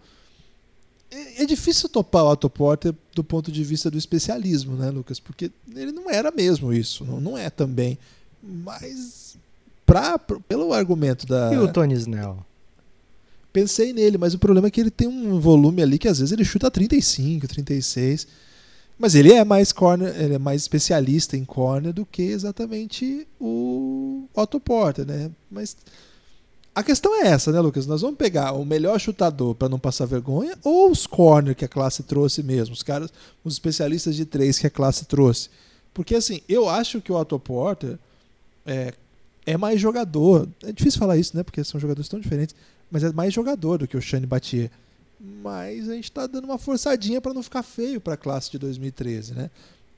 é, é, difícil topar o Otto Porter do ponto de vista do especialismo, né, Lucas? Porque ele não era mesmo isso, não, não é também. Mas pra, pelo argumento da. E o Tony Snell? Pensei nele, mas o problema é que ele tem um volume ali que às vezes ele chuta 35, 36. Mas ele é mais corner, ele é mais especialista em corner do que exatamente o Otto Porter, né? Mas a questão é essa, né, Lucas? Nós vamos pegar o melhor chutador para não passar vergonha ou os corner que a classe trouxe mesmo, os caras, os especialistas de três que a classe trouxe? Porque assim, eu acho que o Otto Porter é, é mais jogador. É difícil falar isso, né? Porque são jogadores tão diferentes, mas é mais jogador do que o Shane Batier. Mas a gente está dando uma forçadinha para não ficar feio para a classe de 2013, né?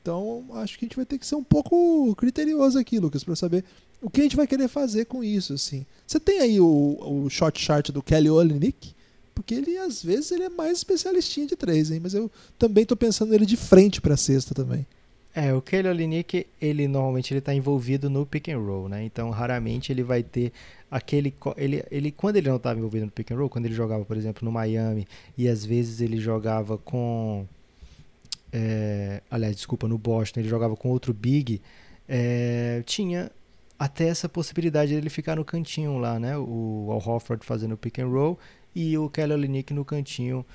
Então, acho que a gente vai ter que ser um pouco criterioso aqui, Lucas, para saber o que a gente vai querer fazer com isso, assim. Você tem aí o, o shot chart do Kelly Olynyk? Porque ele, às vezes, ele é mais especialistinho de três, hein? Mas eu também tô pensando nele de frente pra cesta também. É, o Kelly Olynyk, ele normalmente ele tá envolvido no pick and roll, né? Então, raramente ele vai ter aquele ele, ele quando ele não estava envolvido no pick and roll, quando ele jogava, por exemplo, no Miami e às vezes ele jogava com é, aliás, desculpa, no Boston, ele jogava com outro big, é, tinha até essa possibilidade dele ficar no cantinho lá, né? O Al Hofford fazendo pick and roll e o Kelly Olynyk no cantinho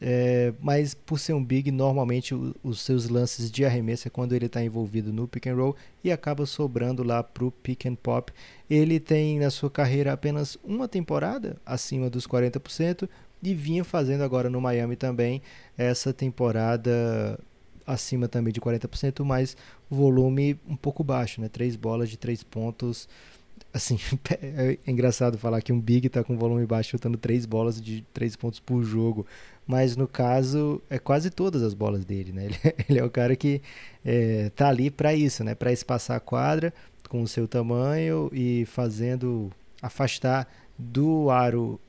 é, mas por ser um big, normalmente o, os seus lances de arremesso é quando ele está envolvido no pick and roll e acaba sobrando lá para o pick and pop. Ele tem na sua carreira apenas uma temporada acima dos 40% e vinha fazendo agora no Miami também essa temporada acima também de 40%, mas volume um pouco baixo, né? Três bolas de três pontos assim, é engraçado falar que um Big tá com volume baixo chutando três bolas de três pontos por jogo mas no caso é quase todas as bolas dele, né? Ele, ele é o cara que é, tá ali para isso, né? Para espaçar a quadra com o seu tamanho e fazendo afastar do aro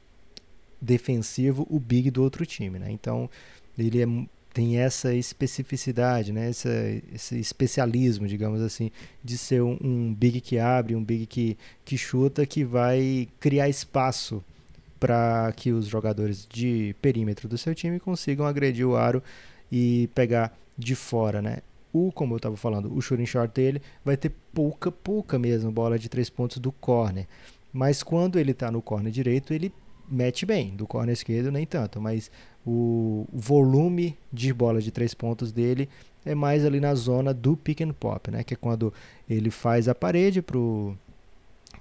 defensivo o big do outro time, né? Então ele é, tem essa especificidade, né? Essa, esse especialismo, digamos assim, de ser um, um big que abre, um big que, que chuta, que vai criar espaço para que os jogadores de perímetro do seu time consigam agredir o aro e pegar de fora, né? O, como eu estava falando, o shooting short dele vai ter pouca, pouca mesmo bola de três pontos do corner. Mas quando ele está no corner direito, ele mete bem. Do corner esquerdo, nem tanto. Mas o volume de bola de três pontos dele é mais ali na zona do pick and pop, né? Que é quando ele faz a parede pro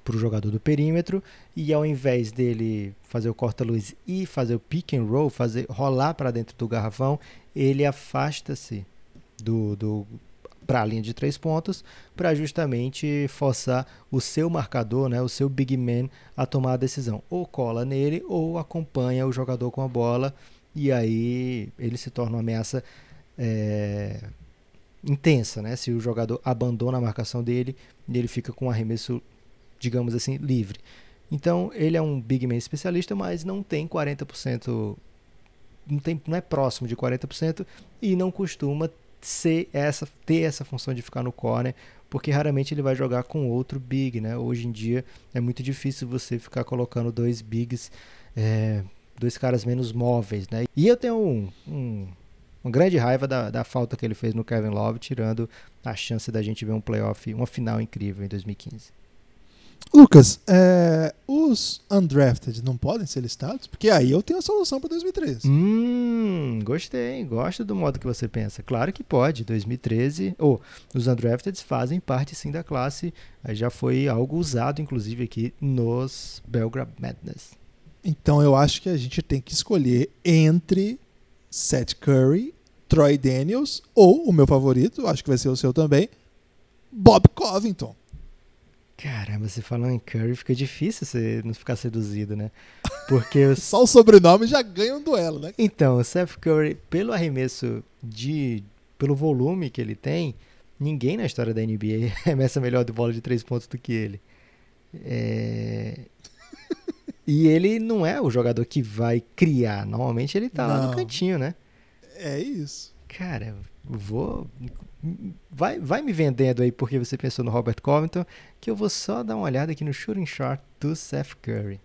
para o jogador do perímetro e ao invés dele fazer o corta-luz e fazer o pick and roll, fazer rolar para dentro do garrafão, ele afasta-se do, do para a linha de três pontos para justamente forçar o seu marcador, né, o seu big man a tomar a decisão. Ou cola nele ou acompanha o jogador com a bola e aí ele se torna uma ameaça é, intensa, né? Se o jogador abandona a marcação dele, ele fica com um arremesso digamos assim, livre. Então, ele é um big man especialista, mas não tem 40%, não, tem, não é próximo de 40% e não costuma ser essa, ter essa função de ficar no corner, porque raramente ele vai jogar com outro big, né? Hoje em dia é muito difícil você ficar colocando dois bigs, é, dois caras menos móveis, né? E eu tenho um, um, uma grande raiva da, da falta que ele fez no Kevin Love, tirando a chance da gente ver um playoff, uma final incrível em 2015. Lucas, é, os undrafted não podem ser listados? Porque aí eu tenho a solução para 2013. Hum, gostei, gosto do modo que você pensa. Claro que pode. 2013, ou oh, os undrafted fazem parte sim da classe. Já foi algo usado, inclusive, aqui nos Belgrade Madness. Então eu acho que a gente tem que escolher entre Seth Curry, Troy Daniels ou o meu favorito, acho que vai ser o seu também, Bob Covington. Caramba, você falando em Curry, fica difícil você não ficar seduzido, né? Porque Só o sobrenome já ganha um duelo, né? Então, o Seth Curry, pelo arremesso de. pelo volume que ele tem, ninguém na história da NBA arremessa melhor de bola de três pontos do que ele. É... e ele não é o jogador que vai criar. Normalmente ele tá não. lá no cantinho, né? É isso. Cara, vou vai, vai me vendendo aí porque você pensou no Robert Covington, que eu vou só dar uma olhada aqui no shooting chart do Seth Curry.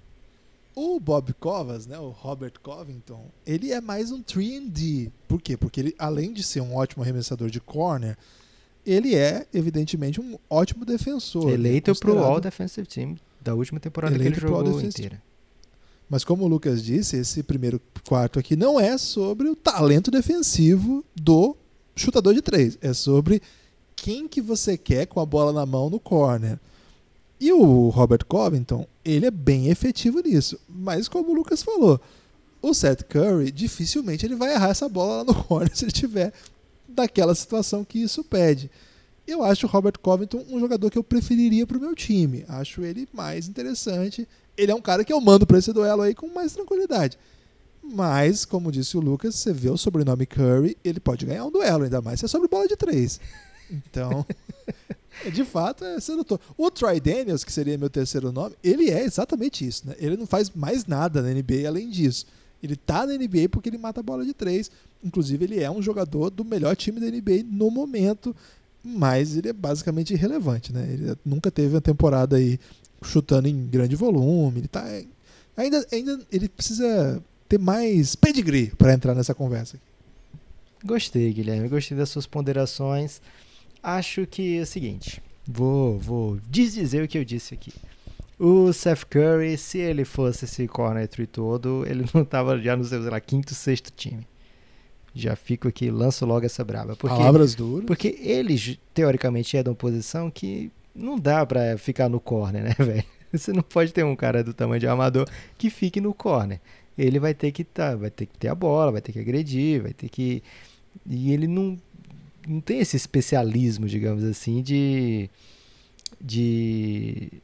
O Bob Covas, né, o Robert Covington, ele é mais um 3D. Por quê? Porque ele, além de ser um ótimo arremessador de corner, ele é, evidentemente, um ótimo defensor. Né, Eleito para o All Defensive Team da última temporada Eleito que ele jogou inteira. Mas como o Lucas disse, esse primeiro quarto aqui não é sobre o talento defensivo do chutador de três. É sobre quem que você quer com a bola na mão no corner. E o Robert Covington, ele é bem efetivo nisso. Mas como o Lucas falou, o Seth Curry dificilmente ele vai errar essa bola lá no corner se ele tiver daquela situação que isso pede. Eu acho o Robert Covington um jogador que eu preferiria para o meu time. Acho ele mais interessante. Ele é um cara que eu mando para esse duelo aí com mais tranquilidade. Mas, como disse o Lucas, você vê o sobrenome Curry, ele pode ganhar um duelo, ainda mais se é sobre bola de três. Então, de fato, é sedutor. O Troy Daniels, que seria meu terceiro nome, ele é exatamente isso, né? Ele não faz mais nada na NBA além disso. Ele tá na NBA porque ele mata a bola de três. Inclusive, ele é um jogador do melhor time da NBA no momento, mas ele é basicamente irrelevante, né? Ele nunca teve uma temporada aí chutando em grande volume. Ele tá ainda, ainda ele precisa ter mais pedigree para entrar nessa conversa. Gostei, Guilherme. Gostei das suas ponderações. Acho que é o seguinte. Vou, vou desdizer o que eu disse aqui. O Seth Curry, se ele fosse esse corner tree todo, ele não tava já no seu, sei lá, quinto, sexto time. Já fico aqui, lanço logo essa braba. Porque, Palavras duras. Porque ele, teoricamente, é de uma posição que não dá pra ficar no corner, né, velho? Você não pode ter um cara do tamanho de armador que fique no corner. Ele vai ter que tá, vai ter que ter a bola, vai ter que agredir, vai ter que e ele não não tem esse especialismo, digamos assim, de de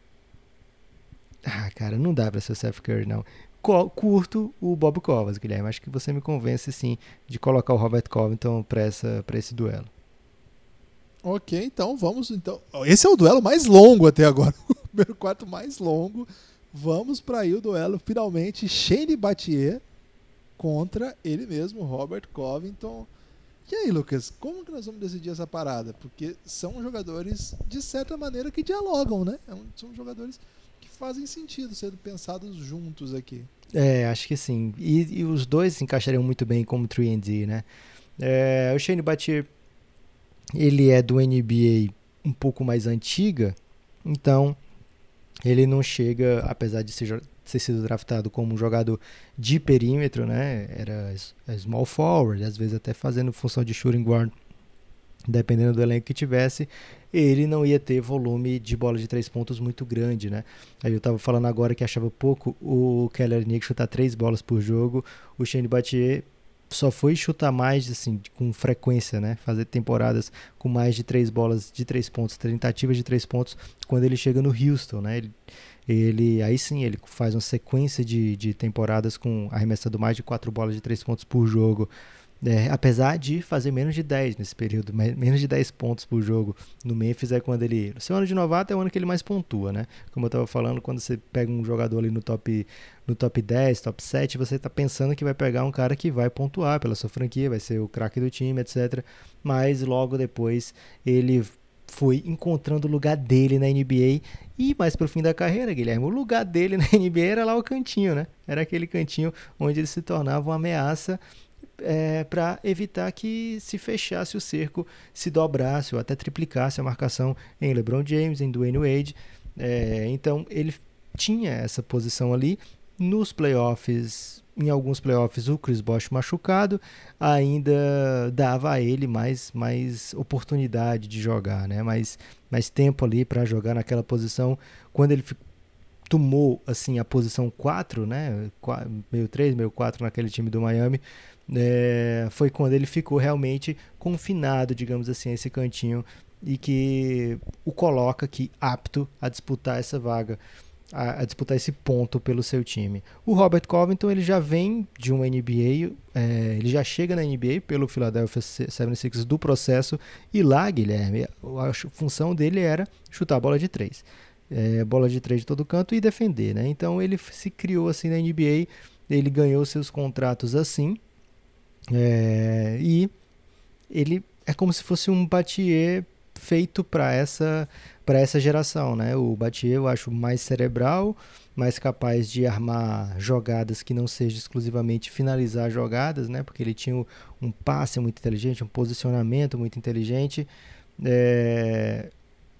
ah, cara, não dá pra ser o Seth Curry, não. Curto o Bob Covas, Guilherme. Acho que você me convence, sim, de colocar o Robert Covington pra, essa, pra esse duelo. Ok, então vamos. então Esse é o duelo mais longo até agora. o primeiro quarto mais longo. Vamos para aí o duelo, finalmente, Shane Battier contra ele mesmo, Robert Covington. E aí, Lucas, como que nós vamos decidir essa parada? Porque são jogadores, de certa maneira, que dialogam, né? É são jogadores que fazem sentido sendo pensados juntos aqui. É, acho que sim. E, e os dois se encaixariam muito bem como 3D, né? É, o Shane Battier, ele é do NBA um pouco mais antiga, então ele não chega, apesar de ser, ter sido draftado como um jogador de perímetro, né? Era small forward, às vezes até fazendo função de shooting guard, dependendo do elenco que tivesse, ele não ia ter volume de bola de três pontos muito grande, né? Aí eu tava falando agora que achava pouco o Keller Nick chutar três bolas por jogo, o Shane Battier só foi chutar mais assim com frequência, né? Fazer temporadas com mais de três bolas de três pontos, tentativas de três pontos quando ele chega no Houston, né? Ele, ele aí sim ele faz uma sequência de, de temporadas com arremessando mais de quatro bolas de três pontos por jogo. É, apesar de fazer menos de 10 nesse período, menos de 10 pontos por jogo no Memphis é quando ele. O seu ano de novato é o ano que ele mais pontua, né? Como eu estava falando, quando você pega um jogador ali no top, no top 10, top 7, você está pensando que vai pegar um cara que vai pontuar pela sua franquia, vai ser o craque do time, etc. Mas logo depois ele foi encontrando o lugar dele na NBA e mais pro fim da carreira, Guilherme, o lugar dele na NBA era lá o cantinho, né? Era aquele cantinho onde ele se tornava uma ameaça é, para evitar que se fechasse o cerco, se dobrasse ou até triplicasse a marcação em LeBron James, em Dwayne Wade. É, então ele tinha essa posição ali. Nos playoffs, em alguns playoffs, o Chris Bosh machucado ainda dava a ele mais, mais oportunidade de jogar, né? mais, mais tempo ali para jogar naquela posição. Quando ele tomou assim a posição 4, né? meio 3, meio 4 naquele time do Miami, é, foi quando ele ficou realmente confinado, digamos assim, a esse cantinho e que o coloca aqui apto a disputar essa vaga, a, a, disputar esse ponto pelo seu time. O Robert Covington ele já vem de uma NBA, é, ele já chega na NBA pelo Philadelphia 76ers do processo e lá, Guilherme, a função dele era chutar a bola de três. É, bola de três de todo canto e defender, né? Então ele se criou assim na NBA, ele ganhou seus contratos assim, é, e ele é como se fosse um Batier feito para essa para essa geração, né? O Batier eu acho mais cerebral, mais capaz de armar jogadas que não seja exclusivamente finalizar jogadas, né? Porque ele tinha um passe muito inteligente, um posicionamento muito inteligente. É...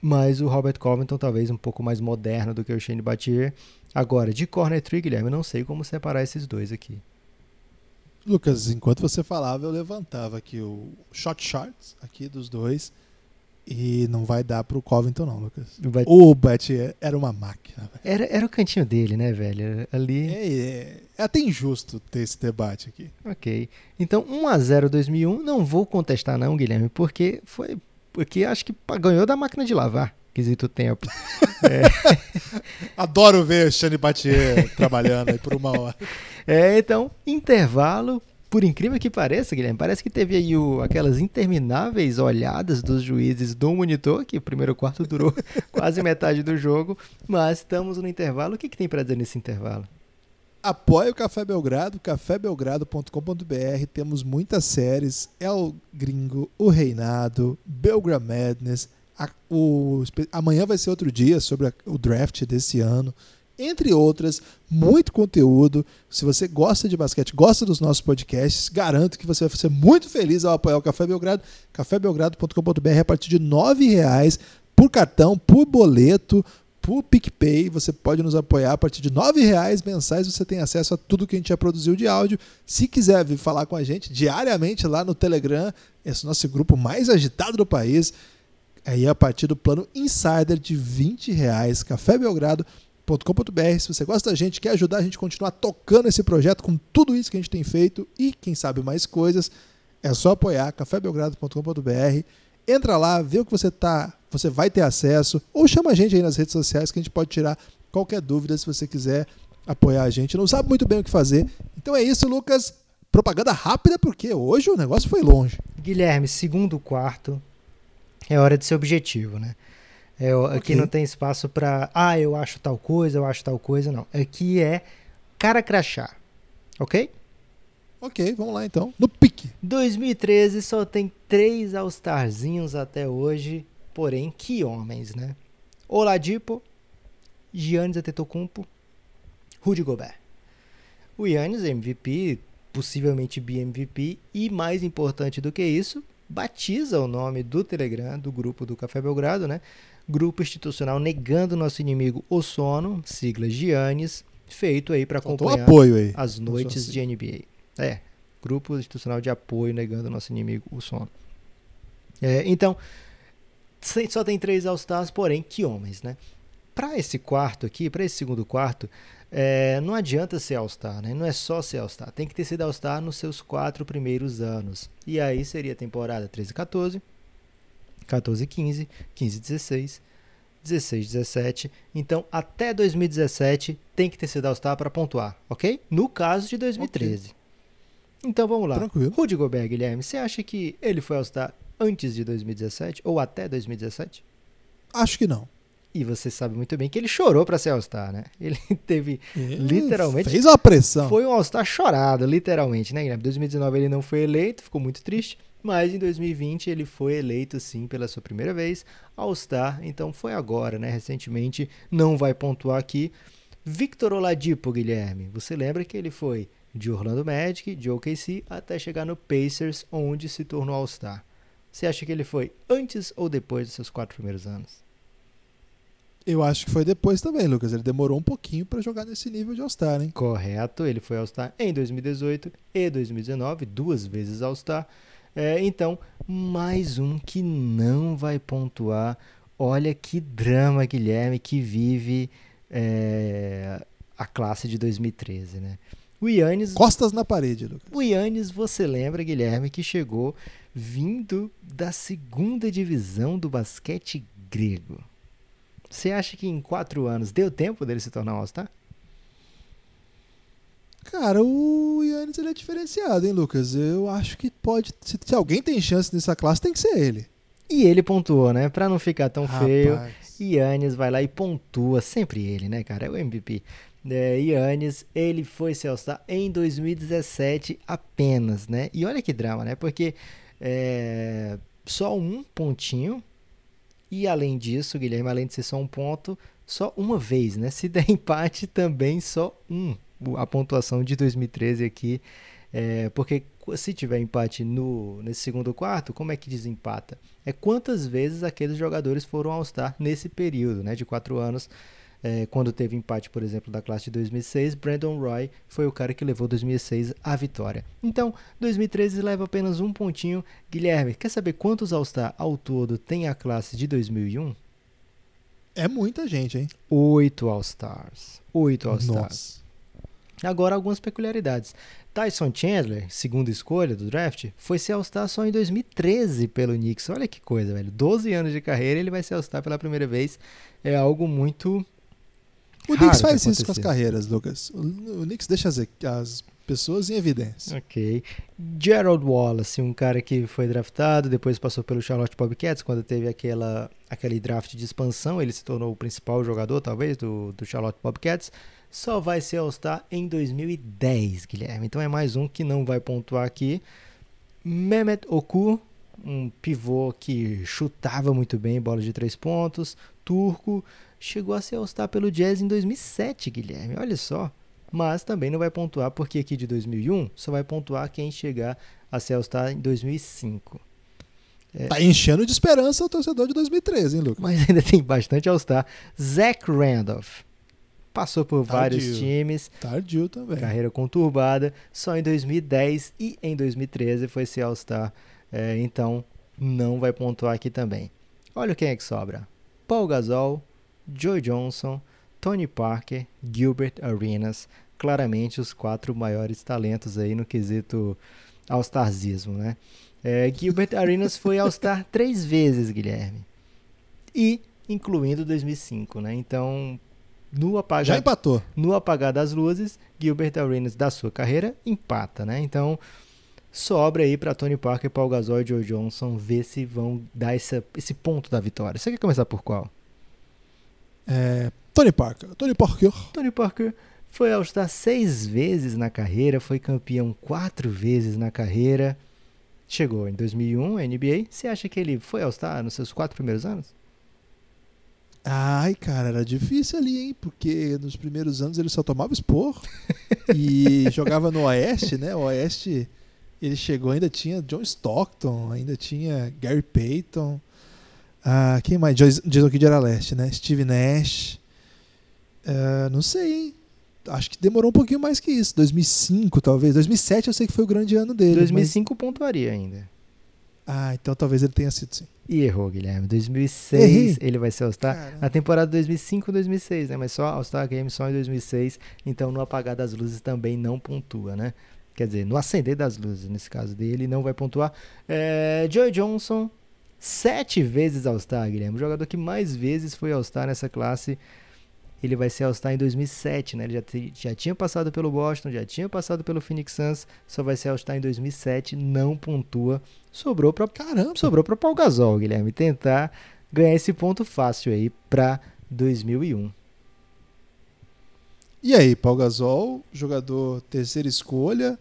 Mas o Robert Covington talvez um pouco mais moderno do que o Shane Batier. Agora, de corner tree, Guilherme, não sei como separar esses dois aqui. Lucas, enquanto você falava, eu levantava aqui o shot charts aqui dos dois. E não vai dar pro Covington, não, Lucas. Vai... O Bet era uma máquina. Era, era o cantinho dele, né, velho? Ali. É, é, é até injusto ter esse debate aqui. Ok. Então, 1x0 2001, não vou contestar, não, Guilherme, porque foi. Porque acho que ganhou da máquina de lavar quesito tempo. É. Adoro ver o Shane Batier trabalhando aí por uma hora. É, então, intervalo. Por incrível que pareça, Guilherme, parece que teve aí o, aquelas intermináveis olhadas dos juízes do monitor, que o primeiro quarto durou quase metade do jogo, mas estamos no intervalo. O que, que tem para dizer nesse intervalo? Apoie o Café Belgrado, cafébelgrado.com.br. Temos muitas séries. É o Gringo, o Reinado, Belgra Madness. A, o, amanhã vai ser outro dia sobre a, o draft desse ano entre outras, muito conteúdo. Se você gosta de basquete, gosta dos nossos podcasts, garanto que você vai ser muito feliz ao apoiar o Café Belgrado. cafébelgrado.com.br a partir de R$ reais por cartão, por boleto, por PicPay. Você pode nos apoiar a partir de R$ reais mensais. Você tem acesso a tudo que a gente já produziu de áudio. Se quiser vir falar com a gente diariamente lá no Telegram, esse nosso grupo mais agitado do país, aí a partir do plano Insider de R$ reais, Café Belgrado .com.br. Se você gosta da gente, quer ajudar a gente a continuar tocando esse projeto com tudo isso que a gente tem feito e quem sabe mais coisas, é só apoiar cafébelgrado.com.br. Entra lá, vê o que você tá, você vai ter acesso ou chama a gente aí nas redes sociais que a gente pode tirar qualquer dúvida se você quiser apoiar a gente. Não sabe muito bem o que fazer. Então é isso, Lucas. Propaganda rápida porque hoje o negócio foi longe. Guilherme, segundo quarto é hora de ser objetivo, né? É, okay. Aqui não tem espaço para, ah, eu acho tal coisa, eu acho tal coisa, não. Aqui é cara crachá, ok? Ok, vamos lá então. No pique. 2013 só tem três All-Starzinhos até hoje, porém, que homens, né? Oladipo, Giannis Antetokounmpo, Rudy Gobert. O Giannis MVP, possivelmente BMVP, e mais importante do que isso, batiza o nome do Telegram, do grupo do Café Belgrado, né? Grupo institucional negando nosso inimigo o sono, sigla Giannis, feito aí para acompanhar apoio aí, as noites de NBA. É, grupo institucional de apoio negando nosso inimigo o sono. É, então, só tem três All-Stars, porém, que homens, né? Para esse quarto aqui, para esse segundo quarto, é, não adianta ser All-Star, né? Não é só ser All-Star. Tem que ter sido All-Star nos seus quatro primeiros anos. E aí seria a temporada 13 14, 14, 15, 15, 16, 16, 17. Então, até 2017 tem que ter sido All-Star para pontuar, ok? No caso de 2013. Okay. Então vamos lá. Tranquilo. Rudy Gobert, Guilherme, você acha que ele foi All-Star antes de 2017 ou até 2017? Acho que não. E você sabe muito bem que ele chorou para ser All-Star, né? Ele teve ele literalmente. Fez uma pressão. Foi um All-Star chorado, literalmente, né, Guilherme? Em 2019 ele não foi eleito, ficou muito triste mas em 2020 ele foi eleito sim pela sua primeira vez All-Star, então foi agora, né, recentemente, não vai pontuar aqui. Victor Oladipo, Guilherme, você lembra que ele foi de Orlando Magic, de OKC, até chegar no Pacers, onde se tornou All-Star. Você acha que ele foi antes ou depois dos seus quatro primeiros anos? Eu acho que foi depois também, Lucas. Ele demorou um pouquinho para jogar nesse nível de All-Star, hein? Correto, ele foi All-Star em 2018 e 2019, duas vezes All-Star. É, então, mais um que não vai pontuar. Olha que drama, Guilherme, que vive é, a classe de 2013, né? O Yannis, Costas na parede, Lucas. O Yannis, você lembra, Guilherme, que chegou vindo da segunda divisão do basquete grego. Você acha que em quatro anos deu tempo dele se tornar um All-Star? Cara, o Yannis ele é diferenciado, hein, Lucas? Eu acho que pode. Se, se, alguém tem chance nessa classe, tem que ser ele. E ele pontuou, né? Pra não ficar tão Rapaz. feio. Yannis vai lá e pontua. Sempre ele, né, cara? É o MVP. É, Yannis, ele foi se alçar em 2017 apenas, né? E olha que drama, né? Porque é, só um pontinho. E além disso, Guilherme, além de ser só um ponto, só uma vez, né? Se der empate, também só um a pontuação de 2013 aqui, é, porque se tiver empate no, nesse segundo quarto, como é que desempata? É quantas vezes aqueles jogadores foram ao Star nesse período né, de quatro anos. É, quando teve empate, por exemplo, da classe de 2006, Brandon Roy foi o cara que levou 2006 à vitória. Então, 2013 leva apenas um pontinho. Guilherme, quer saber quantos All-Star ao todo tem a classe de 2001? É muita gente, hein? Oito All-Stars. Oito All-Stars. Agora, algumas peculiaridades. Tyson Chandler, segunda escolha do draft, foi ser All-Star só em 2013 pelo Knicks. Olha que coisa, velho. 12 anos de carreira ele vai ser All-Star pela primeira vez. É algo muito. O Knicks faz isso com as carreiras, Lucas. O, o Knicks deixa as, as, Pessoas em evidência. Ok. Gerald Wallace, um cara que foi draftado, depois passou pelo Charlotte Bobcats, quando teve aquela, aquele draft de expansão, ele se tornou o principal jogador, talvez, do, do Charlotte Bobcats. Só vai ser All-Star em 2010, Guilherme. Então é mais um que não vai pontuar aqui. Mehmet Okur, um pivô que chutava muito bem bola de três pontos, turco, chegou a ser All-Star pelo Jazz em 2007, Guilherme. Olha só mas também não vai pontuar porque aqui de 2001 só vai pontuar quem chegar a ser All-Star em 2005. É. Tá enchendo de esperança o torcedor de 2013, hein, Lucas? Mas ainda tem bastante All-Star. Zach Randolph. Passou por Tardio. vários times. Tardio também. Carreira conturbada. Só em 2010 e em 2013 foi ser All-Star. É, então, não vai pontuar aqui também. Olha quem é que sobra. Paul Gasol, Joe Johnson, Tony Parker, Gilbert Arenas, claramente os quatro maiores talentos aí no quesito All-Starzismo, né? É, Gilbert Arenas foi All-Star três vezes, Guilherme. E incluindo 2005, né? Então, no apagar, Já empatou. No apagar das luzes, Gilbert Arenas da sua carreira empata, né? Então, sobra aí para Tony Parker, Paul Gasol e Joe Johnson ver se vão dar essa, esse ponto da vitória. Você quer começar por qual? É, Tony Parker. Tony Parker. Tony Parker foi All-Star seis vezes na carreira, foi campeão quatro vezes na carreira. Chegou em 2001 a NBA. Você acha que ele foi All-Star nos seus quatro primeiros anos? Ai, cara, era difícil ali, hein? Porque nos primeiros anos ele só tomava expor e jogava no Oeste, né? O Oeste, ele chegou, ainda tinha John Stockton, ainda tinha Gary Payton. Ah, quem mais? Jason Kidd era leste, né? Steve Nash. Uh, não sei, hein? Acho que demorou um pouquinho mais que isso. 2005, talvez. 2007 eu sei que foi o grande ano dele. 2005 mas... pontuaria ainda. Ah, então talvez ele tenha sido sim. E errou, Guilherme. 2006 Errei. ele vai ser All-Star. Na temporada 2005 2006, né? Mas só All-Star Game só em 2006. Então no apagar das luzes também não pontua, né? Quer dizer, no acender das luzes, nesse caso dele, não vai pontuar. É, Joe Johnson, sete vezes All-Star, Guilherme. O jogador que mais vezes foi All-Star nessa classe ele vai ser All-Star em 2007, né? Ele já, já tinha passado pelo Boston, já tinha passado pelo Phoenix Suns, só vai ser All-Star em 2007, não pontua. Sobrou para caramba, sobrou para Paul Gasol, Guilherme, tentar ganhar esse ponto fácil aí para 2001. E aí, Paul Gasol, jogador terceira escolha,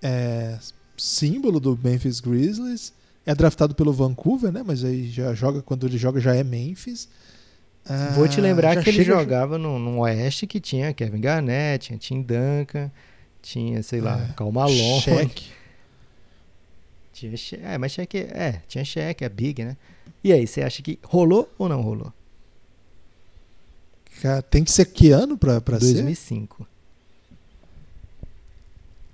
é símbolo do Memphis Grizzlies, é draftado pelo Vancouver, né? Mas aí já joga quando ele joga já é Memphis. Ah, Vou te lembrar que ele jogava no, no, Oeste que tinha Kevin Garnett, tinha Tim Duncan, tinha, sei lá, é, Cal Malone. Cheque. Tinha, é, mas cheque, é, tinha cheque, é big, né? E aí, você acha que rolou ou não rolou? Cara, tem que ser que ano pra, pra 2005. ser?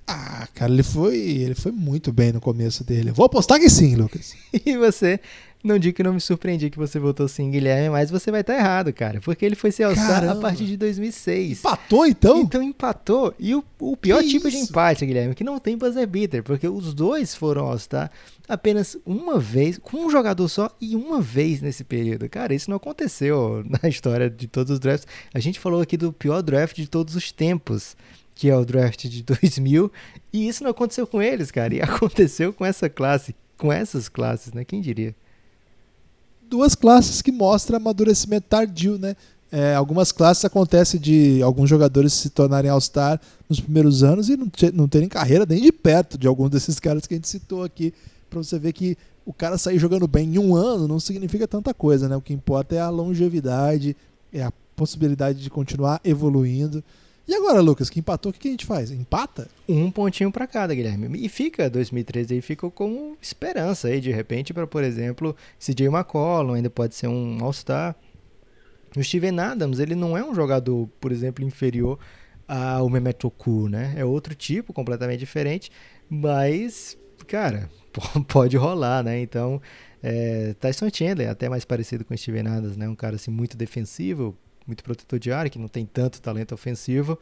Ah, cara, ele foi, ele foi muito bem no começo dele. Vou apostar que sim, Lucas. e você não digo que não me surpreendi que você votou sim, Guilherme, mas você vai estar tá errado, cara. Porque ele foi ser All-Star a partir de 2006. Empatou, então? Então empatou. E o, o pior que tipo isso? de empate, Guilherme, que não tem buzzer beater, porque os dois foram All-Star apenas uma vez, com um jogador só e uma vez nesse período. Cara, isso não aconteceu na história de todos os drafts. A gente falou aqui do pior draft de todos os tempos que é o draft de 2000, e isso não aconteceu com eles, cara, e aconteceu com essa classe, com essas classes, né? Quem diria? Duas classes que mostram amadurecimento tardio, né? É, algumas classes acontecem de alguns jogadores se tornarem All-Star nos primeiros anos e não, não terem carreira nem de perto de algum desses caras que a gente citou aqui, para você ver que o cara sair jogando bem em um ano não significa tanta coisa, né? O que importa é a longevidade, é a possibilidade de continuar evoluindo. E agora, Lucas, que empatou, o que, a gente faz? Empata? Um pontinho para cada, Guilherme. E fica 2013 aí, ficou como esperança aí, de repente, para, por exemplo, CJ McCollum, ainda pode ser um All-Star. O Steven Adams, ele não é um jogador, por exemplo, inferior ao Mehmet Oku, né? É outro tipo, completamente diferente, mas, cara, pode rolar, né? Então, é, Tyson Chandler, até mais parecido com o Steven Adams, né? Um cara assim muito defensivo, muito protetor de área, que não tem tanto talento ofensivo.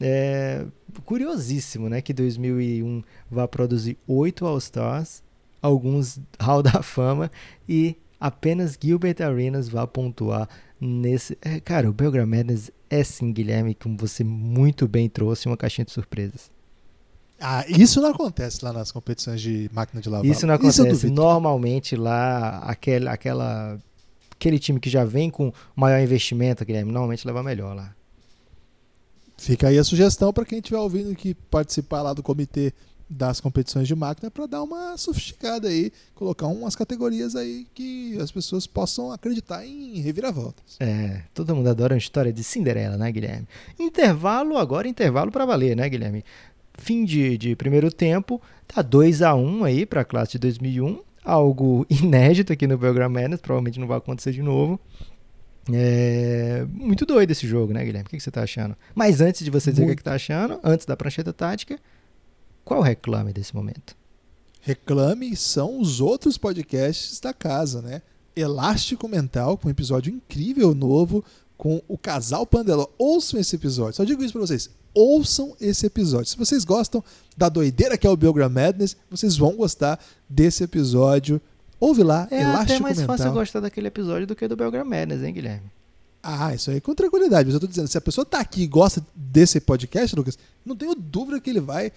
É curiosíssimo, né, que 2001 vai produzir oito All-Stars, alguns Hall da Fama e apenas Gilbert Arenas vai pontuar nesse. É, cara, o Belgram Madness é sim, Guilherme, como você muito bem trouxe, uma caixinha de surpresas. Ah, isso não acontece lá nas competições de máquina de lavar. Isso não acontece. duvido. Normalmente lá, aquele, aquela, aquele time que já vem com maior investimento, Guilherme, normalmente leva melhor lá. Fica aí a sugestão para quem estiver ouvindo que participar lá do comitê das competições de máquina para dar uma sofisticada aí, colocar umas categorias aí que as pessoas possam acreditar em reviravoltas. É, todo mundo adora uma história de Cinderela, né, Guilherme? Intervalo, agora intervalo para valer, né, Guilherme? Fim de, de primeiro tempo, tá 2 a 1 aí para a classe de 2001, algo inédito aqui no Belgrade Madness, provavelmente não vai acontecer de novo. É muito doido esse jogo, né, Guilherme? O que, que você tá achando? Mas antes de você dizer o que, Muito. que tá achando, antes da prancheta tática, qual o reclame desse momento? Reclame são os outros podcasts da casa, né? Elástico Mental, com um episódio incrível novo com o casal Pandeló. Ouçam esse episódio. Só digo isso pra vocês. Ouçam esse episódio. Se vocês gostam da doideira que é o Belgram Madness, vocês vão gostar desse episódio. Ouve lá, É Elástico até mais Mental. fácil gostar daquele episódio do que do Belgrade Madness, hein, Guilherme? Ah, isso aí com tranquilidade. Mas eu tô dizendo, se a pessoa tá aqui e gosta desse podcast, Lucas, não tenho dúvida que ele vai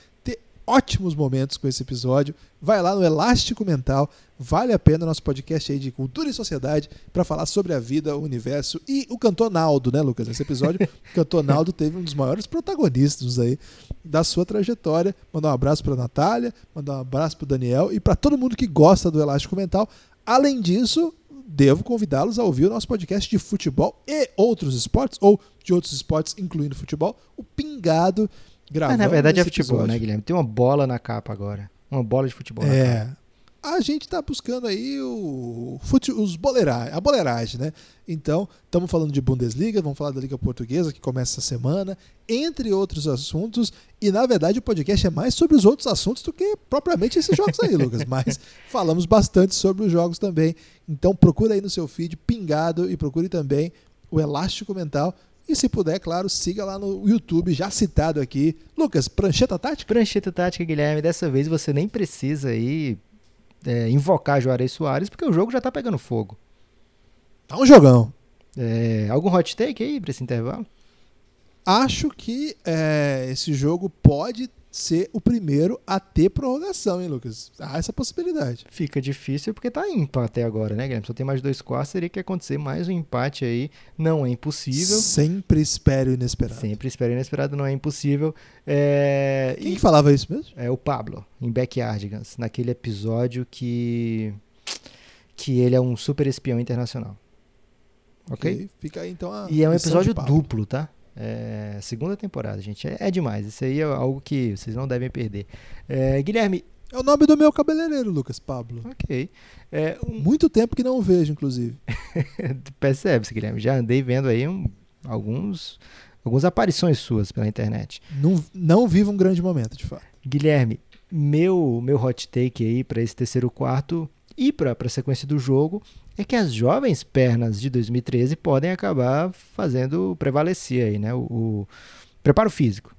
ótimos momentos com esse episódio. Vai lá no Elástico Mental. Vale a pena nosso podcast aí de cultura e sociedade para falar sobre a vida, o universo e o cantor Naldo, né, Lucas? Nesse episódio, o cantor Naldo teve um dos maiores protagonistas aí da sua trajetória. Mandar um abraço para Natália, mandar um abraço para Daniel e para todo mundo que gosta do Elástico Mental. Além disso, devo convidá-los a ouvir o nosso podcast de futebol e outros esportes, ou de outros esportes, incluindo futebol, o Pingado. Mas Gravando na verdade é futebol, episódio. né, Guilherme? Tem uma bola na capa agora. Uma bola de futebol na capa. É. A gente está buscando aí o fute, os boleira, a boleiragem, né? Então, estamos falando de Bundesliga, vamos falar da Liga Portuguesa, que começa essa semana, entre outros assuntos. E, na verdade, o podcast é mais sobre os outros assuntos do que propriamente esses jogos aí, Lucas. Mas falamos bastante sobre os jogos também. Então, procura aí no seu feed, pingado, e procure também o Elástico Mental. E, se puder, claro, siga lá no YouTube, já citado aqui. Lucas, prancheta tática? Prancheta tática, Guilherme. Dessa vez você nem precisa aí é, invocar Juarez Soares, porque o jogo já tá pegando fogo. Tá um jogão. É, algum hot take aí pra esse intervalo? Acho que é, esse jogo pode ser o primeiro a ter prorrogação, hein, Lucas? Há essa possibilidade. Fica difícil porque tá ímpar até agora, né, Guilherme? Só tem mais dois quartos, teria que acontecer mais um empate aí. Não é impossível. Sempre espero inesperado. Sempre espero inesperado, não é impossível. É, Quem e- falava isso mesmo? É o Pablo, em Backyardigans, naquele episódio que que ele é um super espião internacional. Ok? Fica aí então a E é um episódio duplo, tá? É, segunda temporada, gente. É, é demais. Isso aí é algo que vocês não devem perder. É, Guilherme, É o nome do meu cabeleireiro, Lucas Pablo. ok. É, um- Muito tempo que não o vejo, inclusive. Percebe-se, Guilherme. Já andei vendo aí um- alguns, algumas aparições suas pela internet. Não, não vivo um grande momento, de fato. Guilherme, meu, meu hot take aí para esse terceiro quarto e para a sequência do jogo é que as jovens pernas de 2013 podem acabar fazendo prevalecer aí, né? O, o preparo físico.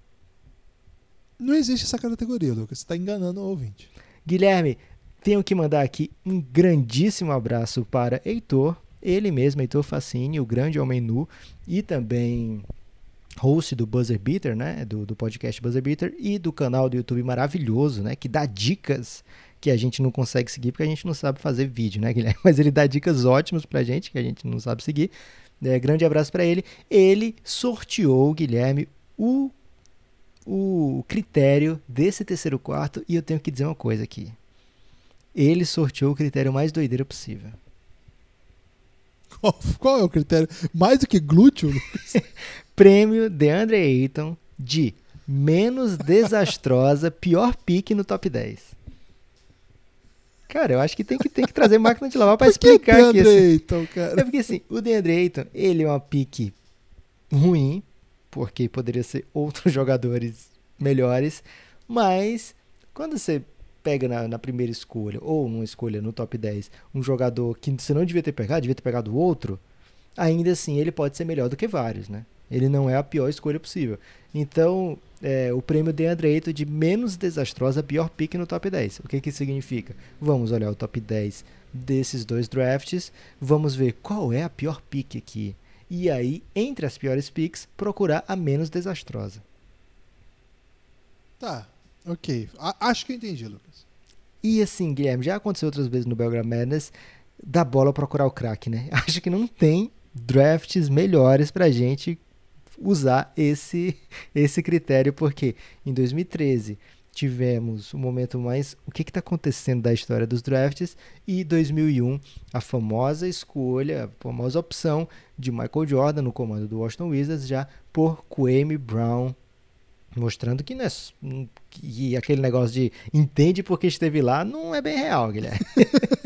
Não existe essa categoria, Lucas. Você está enganando o ouvinte. Guilherme, tenho que mandar aqui um grandíssimo abraço para Heitor, ele mesmo, Heitor Facini, o grande homem nu, e também host do Buzzer Beater, né, do, do podcast Buzzer Beater, e do canal do YouTube maravilhoso, né, que dá dicas que a gente não consegue seguir porque a gente não sabe fazer vídeo, né, Guilherme? Mas ele dá dicas ótimas pra gente que a gente não sabe seguir. É, grande abraço para ele. Ele sorteou, Guilherme, o o critério desse terceiro quarto e eu tenho que dizer uma coisa aqui. Ele sorteou o critério mais doideiro possível. Qual, qual é o critério? Mais do que glúteo? Prêmio DeAndre Ayton de menos desastrosa, pior pique no top 10. Cara, eu acho que tem que, tem que trazer máquina de lavar para que explicar aqui. DeAndre Esse... Ayton, cara? É porque assim, o DeAndre Ayton, ele é uma pique ruim, porque poderia ser outros jogadores melhores, mas quando você pega na, na primeira escolha, ou numa escolha no top 10, um jogador que você não devia ter pegado, devia ter pegado outro, ainda assim ele pode ser melhor do que vários, né? Ele não é a pior escolha possível. Então, é, o prêmio DeAndre Ayton de menos desastrosa, pior pick no top 10. O que que isso significa? Vamos olhar o top 10 desses dois drafts, vamos ver qual é a pior pick aqui. E aí, entre as piores picks, procurar a menos desastrosa. Tá. Ok, A- acho que eu entendi, Lucas. E assim, Guilherme, já aconteceu outras vezes no Belgrade Madness da bola procurar o craque, né? Acho que não tem drafts melhores pra gente usar esse esse critério, porque em 2013 tivemos o momento mais o que está acontecendo da história dos drafts? E 2001 a famosa escolha, a famosa opção de Michael Jordan no comando do Washington Wizards já por Kwame Brown mostrando que não é que aquele negócio de entende porque esteve lá não é bem real, Guilherme.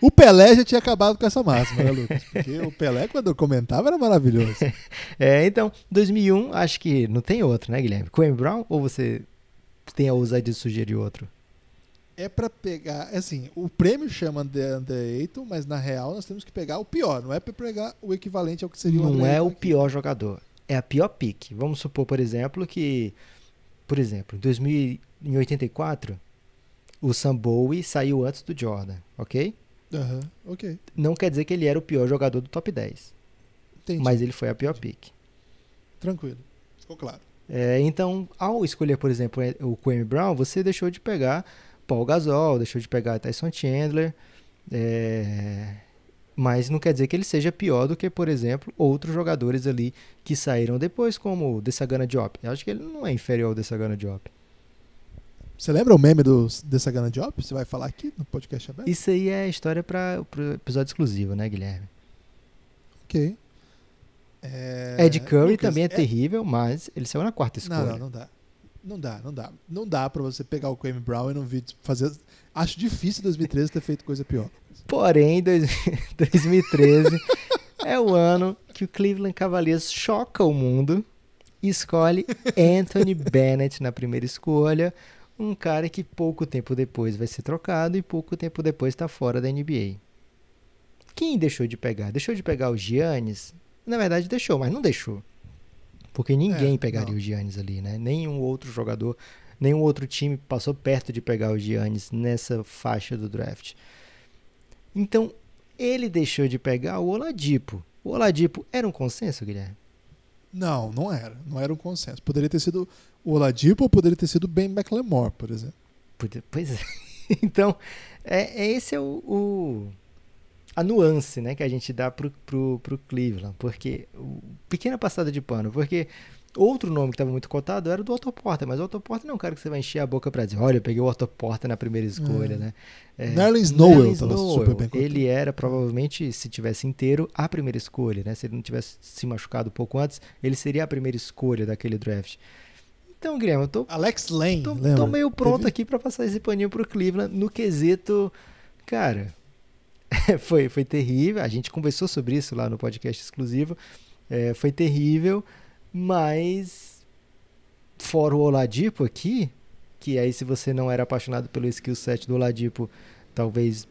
O Pelé já tinha acabado com essa máxima, né, Lucas? Porque o Pelé, quando comentava, era maravilhoso. É, então, 2001, acho que não tem outro, né, Guilherme? Kwame Brown ou você tem a ousadia de sugerir outro? É pra pegar, assim, o prêmio chama de Under Ayton, mas na real nós temos que pegar o pior, não é pra pegar o equivalente ao que seria o não é o pior jogador, é a pior pick. Vamos supor, por exemplo, que, por exemplo, em 2084, o Sam Bowie saiu antes do Jordan, ok? Aham, ok, Não quer dizer que ele era o pior jogador do top 10, entendi. mas ele foi a pior pick. Tranquilo, ficou claro. É, então, ao escolher, por exemplo, o Kwame Brown, você deixou de pegar Paul Gasol, deixou de pegar Tyson Chandler, é, mas não quer dizer que ele seja pior do que, por exemplo, outros jogadores ali que saíram depois, como o Desagana Diop. Eu acho que ele não é inferior ao Desagana Diop. Você lembra o meme do Desagana Job? Você vai falar aqui no podcast aberto? Isso aí é história para o episódio exclusivo, né, Guilherme? Ok. É, Ed Curry Lucas, também é, é- terrível, mas ele saiu na quarta escolha. Não, não, não dá. Não dá, não dá. Não dá pra você pegar o Kwame Brown e não vir fazer. Acho difícil em 2013 ter feito coisa pior. Porém, dois- 2013 é o ano que o Cleveland Cavaliers choca o mundo e escolhe Anthony Bennett na primeira escolha, um cara que pouco tempo depois vai ser trocado e pouco tempo depois está fora da NBA. Quem deixou de pegar? Deixou de pegar o Giannis? Na verdade, deixou, mas não deixou. Porque ninguém É, pegaria não. o Giannis ali, né? Nenhum outro jogador, nenhum outro time passou perto de pegar o Giannis nessa faixa do draft. Então, ele deixou de pegar o Oladipo. O Oladipo era um consenso, Guilherme? Não, não era. Não era um consenso. Poderia ter sido o Oladipo ou poderia ter sido Ben McLemore, por exemplo. Pois é. Então, é, é esse é o, o- a nuance né, que a gente dá pro, pro, pro Cleveland. Porque, pequena passada de pano, porque outro nome que estava muito cotado era o do Otto Porter, mas o Otto Porter não é um cara que você vai encher a boca para dizer, olha, eu peguei o Otto Porter na primeira escolha, É. né? É, Nerlens Noel super bem cotado. Ele era, provavelmente, se tivesse inteiro, a primeira escolha, né? Se ele não tivesse se machucado um pouco antes, ele seria a primeira escolha daquele draft. Então, Guilherme, eu tô Alex Lane, Tô, tô meio pronto Teve- aqui pra passar esse paninho pro Cleveland no quesito. Cara, foi, foi terrível. A gente conversou sobre isso lá no podcast exclusivo. É, foi terrível, mas fora o Oladipo aqui, que aí se você não era apaixonado pelo skill set do Oladipo, talvez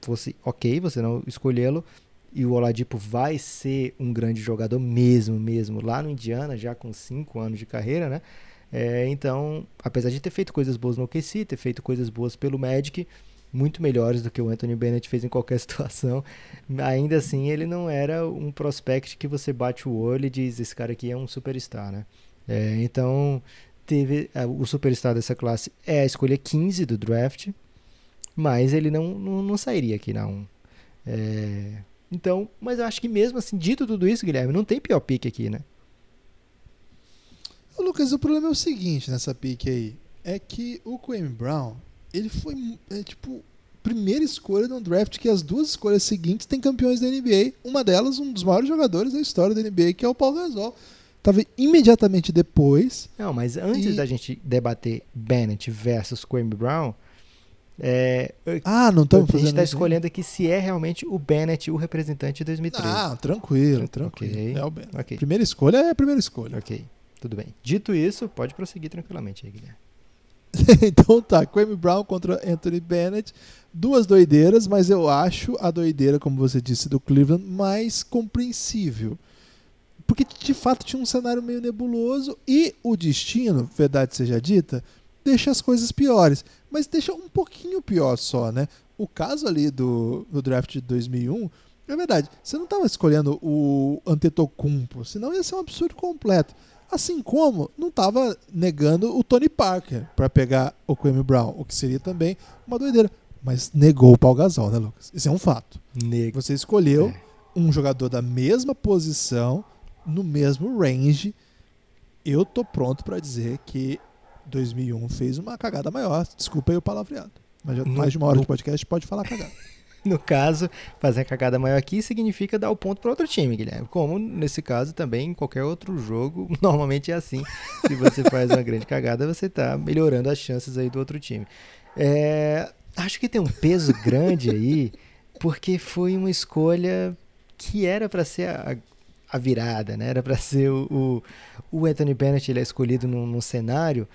fosse ok você não escolhê-lo. E o Oladipo vai ser um grande jogador mesmo, mesmo, lá no Indiana, já com 5 anos de carreira, né? É, então, apesar de ter feito coisas boas no OKC, ter feito coisas boas pelo Magic, muito melhores do que o Anthony Bennett fez em qualquer situação, ainda assim ele não era um prospect que você bate o olho e diz, esse cara aqui é um superstar, né? É, então, teve é, o superstar dessa classe é a escolha 15 do draft, mas ele não, não, não sairia aqui na 1. É, então, mas eu acho que mesmo assim, dito tudo isso, Guilherme, não tem pior pick aqui, né? Lucas, o problema é o seguinte nessa pique aí. É que o Kwame Brown, ele foi, é, tipo, primeira escolha de um draft que as duas escolhas seguintes têm campeões da NBA. Uma delas, um dos maiores jogadores da história da NBA, que é o Paul Gasol. Tava imediatamente depois. Não, mas antes E- da gente debater Bennett versus Kwame Brown, é, Ah, não a estamos gente fazendo está isso ainda? escolhendo aqui se é realmente o Bennett o representante de 2013. Ah, tranquilo, Tran- tranquilo. ok. É o Ben. Ok, Primeira escolha é a primeira escolha. ok, tudo bem. Dito isso, pode prosseguir tranquilamente aí, Guilherme. então tá, Kwame Brown contra Anthony Bennett. Duas doideiras, mas eu acho a doideira, como você disse, do Cleveland mais compreensível. Porque de fato tinha um cenário meio nebuloso e o destino, verdade seja dita, deixa as coisas piores. Mas deixa um pouquinho pior só, né? O caso ali do, do draft de 2001, é verdade, você não estava escolhendo o Antetokounmpo, senão ia ser um absurdo completo. Assim como não estava negando o Tony Parker para pegar o Kwame Brown, o que seria também uma doideira. Mas negou o Paul Gasol, né, Lucas? Isso é um fato. Nego. Você escolheu É. um jogador da mesma posição, no mesmo range. Eu tô pronto para dizer que 2001 fez uma cagada maior. Desculpa aí o palavreado. Mas já- No- mais de uma hora no- de podcast pode falar cagada. No caso, fazer a cagada maior aqui significa dar o ponto para outro time, Guilherme. Como nesse caso também em qualquer outro jogo, normalmente é assim. Se você faz uma grande cagada, você está melhorando as chances aí do outro time. É, acho que tem um peso grande aí, porque foi uma escolha que era para ser a, a virada, né? Era para ser o, o, o Anthony Bennett ele é escolhido num, num cenário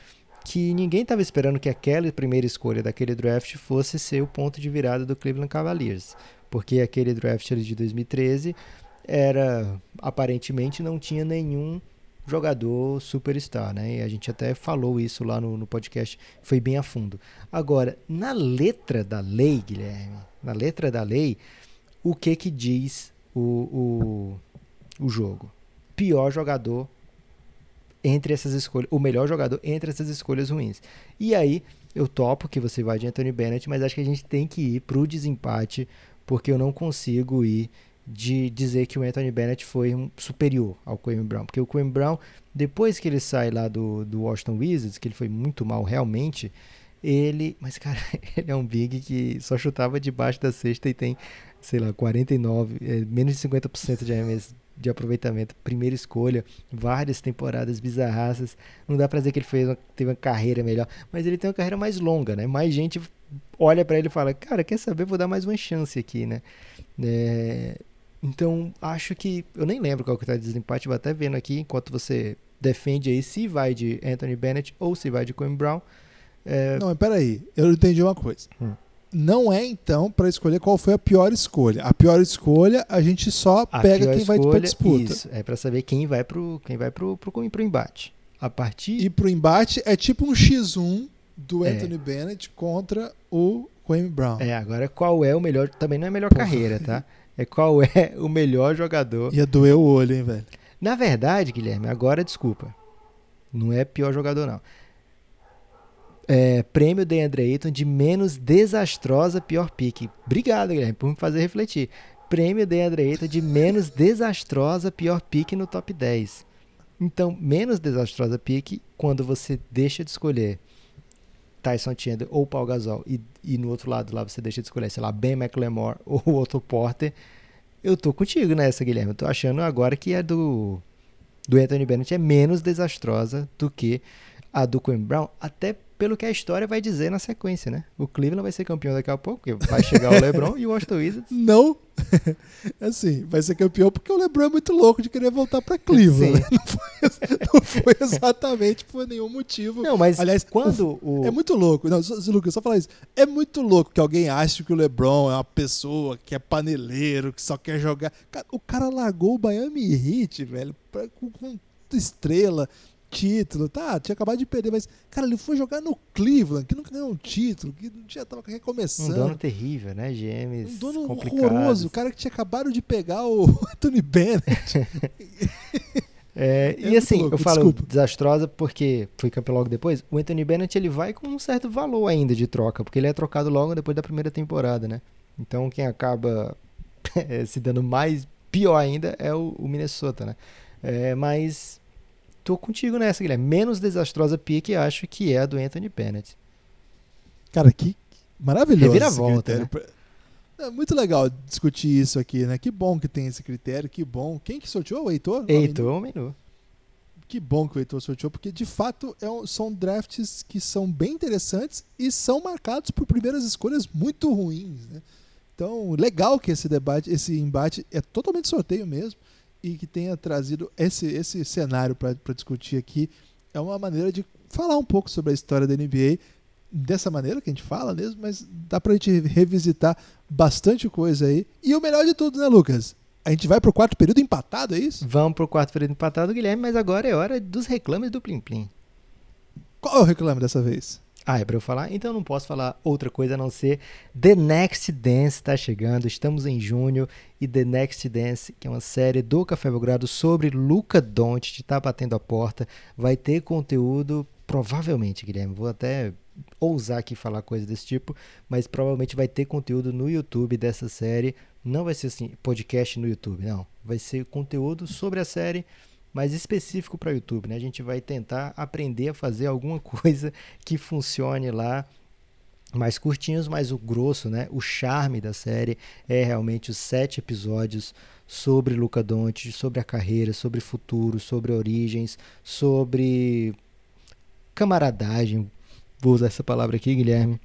que ninguém estava esperando que aquela primeira escolha daquele draft fosse ser o ponto de virada do Cleveland Cavaliers, porque aquele draft de 2013 era aparentemente não tinha nenhum jogador superstar, né? E a gente até falou isso lá no, no podcast, foi bem a fundo. Agora, na letra da lei, Guilherme, na letra da lei, o que que diz o, o, o jogo? Pior jogador entre essas escolhas, o melhor jogador entre essas escolhas ruins. E aí, eu topo que você vai de Anthony Bennett, mas acho que a gente tem que ir pro desempate, porque eu não consigo ir de dizer que o Anthony Bennett foi um superior ao Kwame Brown, porque o Kwame Brown, depois que ele sai lá do, do Washington Wizards, que ele foi muito mal realmente, ele, mas cara, ele é um big que só chutava debaixo da cesta e tem, sei lá, 49, é, menos de 50% de arremesso de aproveitamento, primeira escolha, várias temporadas bizarraças. Não dá pra dizer que ele fez uma, teve uma carreira melhor, mas ele tem uma carreira mais longa, né? Mais gente olha pra ele e fala: "Cara, quer saber? Vou dar mais uma chance aqui, né?" É, então, acho que eu nem lembro qual que tá de desempate, vou até vendo aqui enquanto você defende aí se vai de Anthony Bennett ou se vai de Quinn Brown. É, Não, mas peraí, eu entendi uma coisa. Hum. Não é então para escolher qual foi a pior escolha. A pior escolha a gente só a pega quem vai pra escolha, disputa. Isso, é pra saber quem vai pro quem vai pro, pro, pro embate. A partir E pro embate é tipo um X1 do É. Anthony Bennett contra o Kwame Brown. É, agora qual é o melhor. Também não é a melhor Porra. carreira, tá? É qual é o melhor jogador. Ia doer o olho, hein, velho? Na verdade, Guilherme, agora desculpa. Não é pior jogador, não. É, prêmio DeAndre Ayton de menos desastrosa pior pique. Obrigado, Guilherme, por me fazer refletir. Prêmio DeAndre Ayton de menos desastrosa pior pique no top 10. Então, menos desastrosa pique quando você deixa de escolher Tyson Chandler ou Paul Gasol e, e no outro lado lá você deixa de escolher, sei lá, Ben McLemore ou Otto Porter. Eu tô contigo nessa, Guilherme. Eu tô achando agora que a do, do Anthony Bennett é menos desastrosa do que a do Quinn Brown, até pelo que a história vai dizer na sequência, né? O Cleveland vai ser campeão daqui a pouco, porque vai chegar o LeBron e o Washington Wizards. Não. assim, vai ser campeão porque o LeBron é muito louco de querer voltar pra Cleveland. né? Não, foi, não foi exatamente por nenhum motivo. Não, mas Aliás, quando o, É muito louco. Não, Lucas, só falar isso. É muito louco que alguém ache que o LeBron é uma pessoa que é paneleiro, que só quer jogar. O cara largou o Miami Heat, velho, pra- com, com estrela, título, tá? Tinha acabado de perder, mas, cara, ele foi jogar no Cleveland, que nunca ganhou um título, que já tava um recomeçando. dono terrível, né? GMs Um dono complicados. horroroso, o cara que tinha acabado de pegar o Anthony Bennett. É, É e assim, louco, eu falo desculpa. desastrosa porque foi campeão logo depois. O Anthony Bennett ele vai com um certo valor ainda de troca, porque ele é trocado logo depois da primeira temporada, né? Então quem acaba se dando mais pior ainda é o, o Minnesota, né? É, mas tô contigo nessa, Guilherme. Menos desastrosa pique acho que é a do Anthony Bennett. Cara, que maravilhoso. esse Reviravolta, né? critério. É muito legal discutir isso aqui, né? Que bom que tem esse critério, que bom. Quem que sorteou? O Heitor? Heitor ou Menu? Que bom que o Heitor sorteou, porque de fato é um- são drafts que são bem interessantes e são marcados por primeiras escolhas muito ruins, né? Então, legal que esse debate, esse embate é totalmente sorteio mesmo e que tenha trazido esse, esse cenário para discutir aqui. É uma maneira de falar um pouco sobre a história da NBA dessa maneira que a gente fala mesmo, mas dá pra gente revisitar bastante coisa aí. E o melhor de tudo, né, Lucas? A gente vai pro quarto período empatado, é isso? Vamos pro quarto período empatado, Guilherme, mas agora é hora dos reclames do Plim Plim. Qual é o reclame dessa vez? Ah, é pra eu falar? Então não posso falar outra coisa a não ser The Next Dance está chegando. Estamos em junho e The Next Dance, que é uma série do Café Belgrado sobre Luca Doncic, está batendo a porta. Vai ter conteúdo, provavelmente, Guilherme. Vou até ousar aqui falar coisa desse tipo, mas provavelmente vai ter conteúdo no YouTube dessa série. Não vai ser assim, podcast no YouTube, não. Vai ser conteúdo sobre a série mais específico para YouTube. Né? A gente vai tentar aprender a fazer alguma coisa que funcione lá mais curtinhos, mas o grosso, né? O charme da série é realmente os sete episódios sobre Luca Doncic, sobre a carreira, sobre futuro, sobre origens, sobre camaradagem. Vou usar essa palavra aqui, Guilherme.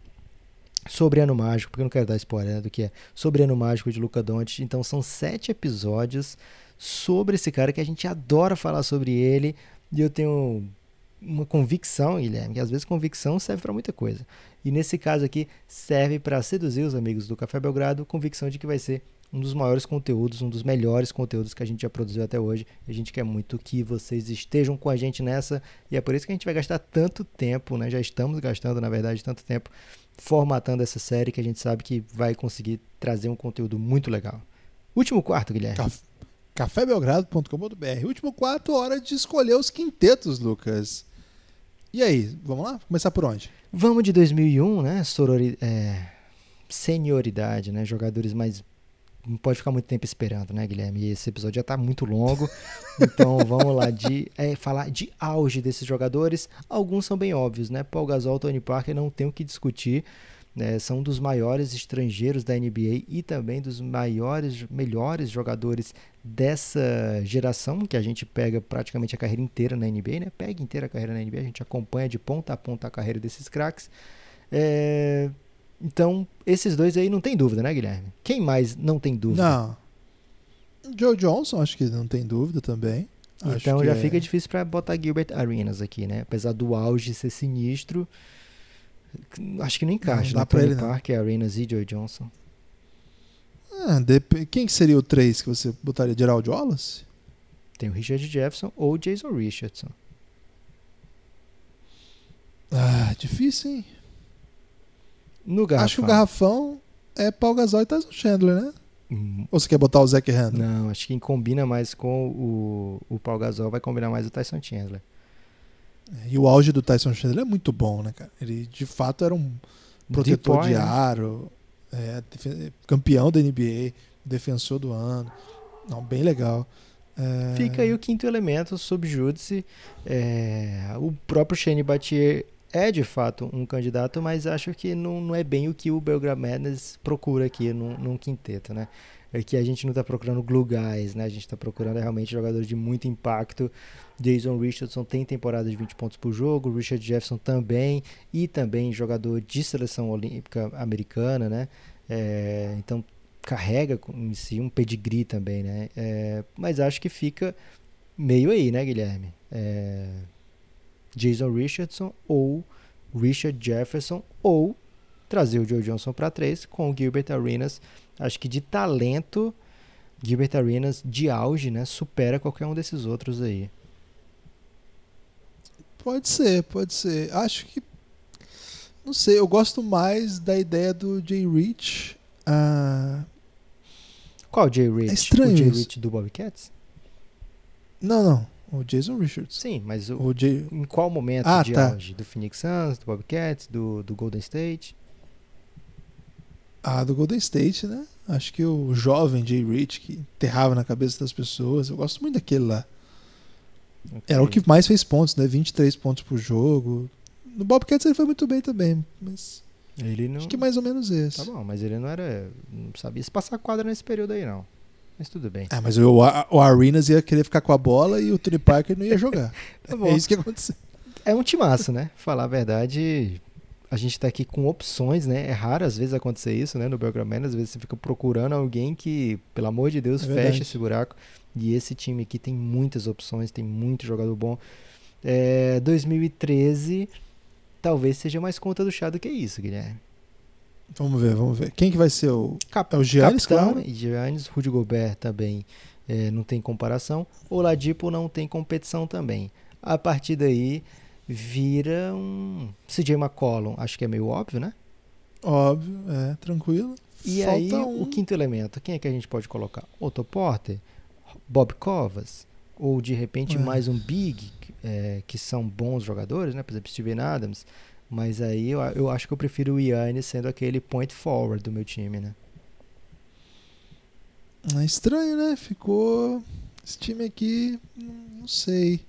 Sobre Ano Mágico, porque eu não quero dar spoiler né, do que é. Sobre Ano Mágico de Luca Doncic. Então são sete episódios sobre esse cara que a gente adora falar sobre ele. E eu tenho uma convicção, Guilherme, que às vezes convicção serve para muita coisa. E nesse caso aqui, serve para seduzir os amigos do Café Belgrado, convicção de que vai ser um dos maiores conteúdos, um dos melhores conteúdos que a gente já produziu até hoje. A gente quer muito que vocês estejam com a gente nessa, e é por isso que a gente vai gastar tanto tempo, né? Já estamos gastando, na verdade, tanto tempo formatando essa série que a gente sabe que vai conseguir trazer um conteúdo muito legal. Último quarto, Guilherme. Caf cafébelgrado.com.br. Último quarto, hora de escolher os quintetos, Lucas. E aí, vamos lá? Começar por onde? Vamos de 2001, né? Sorori é, senioridade, né? Jogadores mais não pode ficar muito tempo esperando, né, Guilherme? E esse episódio já está muito longo. Então vamos lá de é, falar de auge desses jogadores. Alguns são bem óbvios, né? Paul Gasol, Tony Parker, não tem o que discutir. Né? São dos maiores estrangeiros da NBA e também dos maiores, melhores jogadores dessa geração que a gente pega praticamente a carreira inteira na NBA, né? Pega inteira a carreira na NBA, a gente acompanha de ponta a ponta a carreira desses craques. É... Então, esses dois aí não tem dúvida, né, Guilherme? Quem mais não tem dúvida? Não. Joe Johnson, acho que não tem dúvida também. Então já é... fica difícil para botar Gilbert Arenas aqui, né? Apesar do auge ser sinistro, acho que não encaixa. Não, dá né? pra ele, Parker, não. Arenas e Joe Johnson. Ah, Quem que seria o 3 que você botaria? Gerald Wallace? Tem o Richard Jefferson ou Jason Richardson. Ah, difícil, hein? No garrafão. Acho que o garrafão é Paul Gasol e Tyson Chandler, né? Hum. Ou você quer botar o Zach Randall? Não, acho que quem combina mais com o, o Paul Gasol vai combinar mais o Tyson Chandler. E o auge do Tyson Chandler é muito bom, né, cara? Ele de fato era um protetor de, de né? aro, é, campeão da NBA, defensor do ano. Não, bem legal. É... Fica aí o quinto elemento sob júdice. É, o próprio Shane Battier é de fato um candidato, mas acho que não, não é bem o que o Belgrade Madness procura aqui num, num quinteto, né? É que a gente não está procurando glue guys, né? A gente está procurando realmente jogadores de muito impacto. Jason Richardson tem temporada de 20 pontos por jogo, Richard Jefferson também, e também jogador de seleção olímpica americana, né? É, então carrega em si um pedigree também, né? É, mas acho que fica meio aí, né, Guilherme? É, Jason Richardson ou Richard Jefferson ou trazer o Joe Johnson para três com o Gilbert Arenas. Acho que de talento, Gilbert Arenas de auge, né, supera qualquer um desses outros aí. Pode ser, pode ser. Acho que não sei, eu gosto mais da ideia do Jay Rich. Uh... Qual Jay Rich? É estranho. O Jay Rich do Bobcats? Não, não. O Jason Richards. Sim, mas o, o Jay... em qual momento ah, de tá. auge? Do Phoenix Suns, do Bobcats, do, do Golden State? Ah, do Golden State, né? Acho que o jovem Jay Rich que enterrava na cabeça das pessoas. Eu gosto muito daquele lá. Okay. Era o que mais fez pontos, né? 23 pontos por jogo. No Bobcats ele foi muito bem também, mas. Ele não... Acho que mais ou menos esse. Tá bom, mas ele não era. Não sabia se passar quadra nesse período aí, não. Mas tudo bem. Ah, mas o, o Arenas ia querer ficar com a bola e o Tony Parker não ia jogar. tá é isso que aconteceu. É um timaço, né? Falar a verdade, a gente está aqui com opções, né? É raro às vezes acontecer isso, né? No Belgrano, às vezes você fica procurando alguém que, pelo amor de Deus, é feche esse buraco. E esse time aqui tem muitas opções, tem muito jogador bom. É, 2013 talvez seja mais conta do chá do que isso, Guilherme. Vamos ver, vamos ver. Quem que vai ser o. Cap é o Giannis, Capitão, claro. Giannis, Rudy Gobert também é, não tem comparação. O Ladipo não tem competição também. A partir daí, vira um CJ McCollum. Acho que é meio óbvio, né? Óbvio, é, tranquilo. E Falta aí, um. o quinto elemento, quem é que a gente pode colocar? Otto Porter, Bob Covas, ou de repente É. mais um Big, é, que são bons jogadores, né? Por exemplo, Steven Adams. Mas aí eu, eu acho que eu prefiro o Yannis sendo aquele point forward do meu time, né? É estranho, né? Ficou. Esse time aqui, não sei.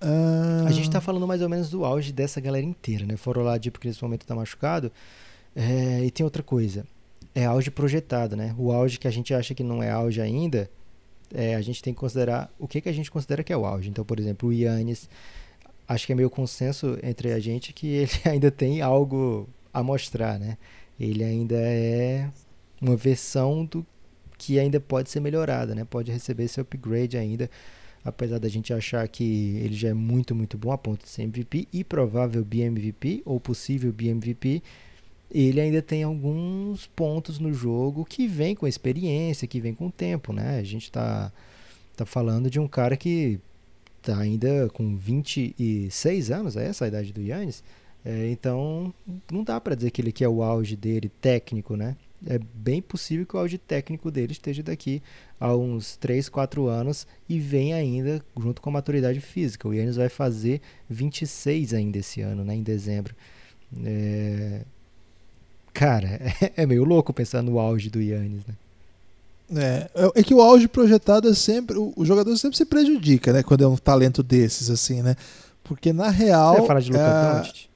Ah, A gente tá falando mais ou menos do auge dessa galera inteira, né? Fora o Oladipo que nesse momento tá machucado. É, e tem outra coisa. É auge projetado, né? O auge que a gente acha que não é auge ainda, é, a gente tem que considerar o que, que a gente considera que é o auge. Então, por exemplo, o Yannis, acho que é meio consenso entre a gente que ele ainda tem algo a mostrar, né? Ele ainda é uma versão do que ainda pode ser melhorada, né? Pode receber esse upgrade ainda apesar da gente achar que ele já é muito, muito bom a ponto de ser MVP e provável BMVP ou possível BMVP, ele ainda tem alguns pontos no jogo que vem com experiência, que vem com tempo, né? A gente tá, tá falando de um cara que tá ainda com 26 anos, é essa a idade do Yannis? É, então, não dá para dizer que ele que é o auge dele técnico, né? É bem possível que o auge técnico dele esteja daqui a uns 3, 4 anos e vem ainda junto com a maturidade física. O Yannis vai fazer 26 ainda esse ano, né, em dezembro. É... Cara, é meio louco pensar no auge do Yannis, né? É, é que o auge projetado é sempre. O, jogador sempre se prejudica, né? Quando é um talento desses, assim, né? Porque na real. Você ia falar de Luka é, Doncic?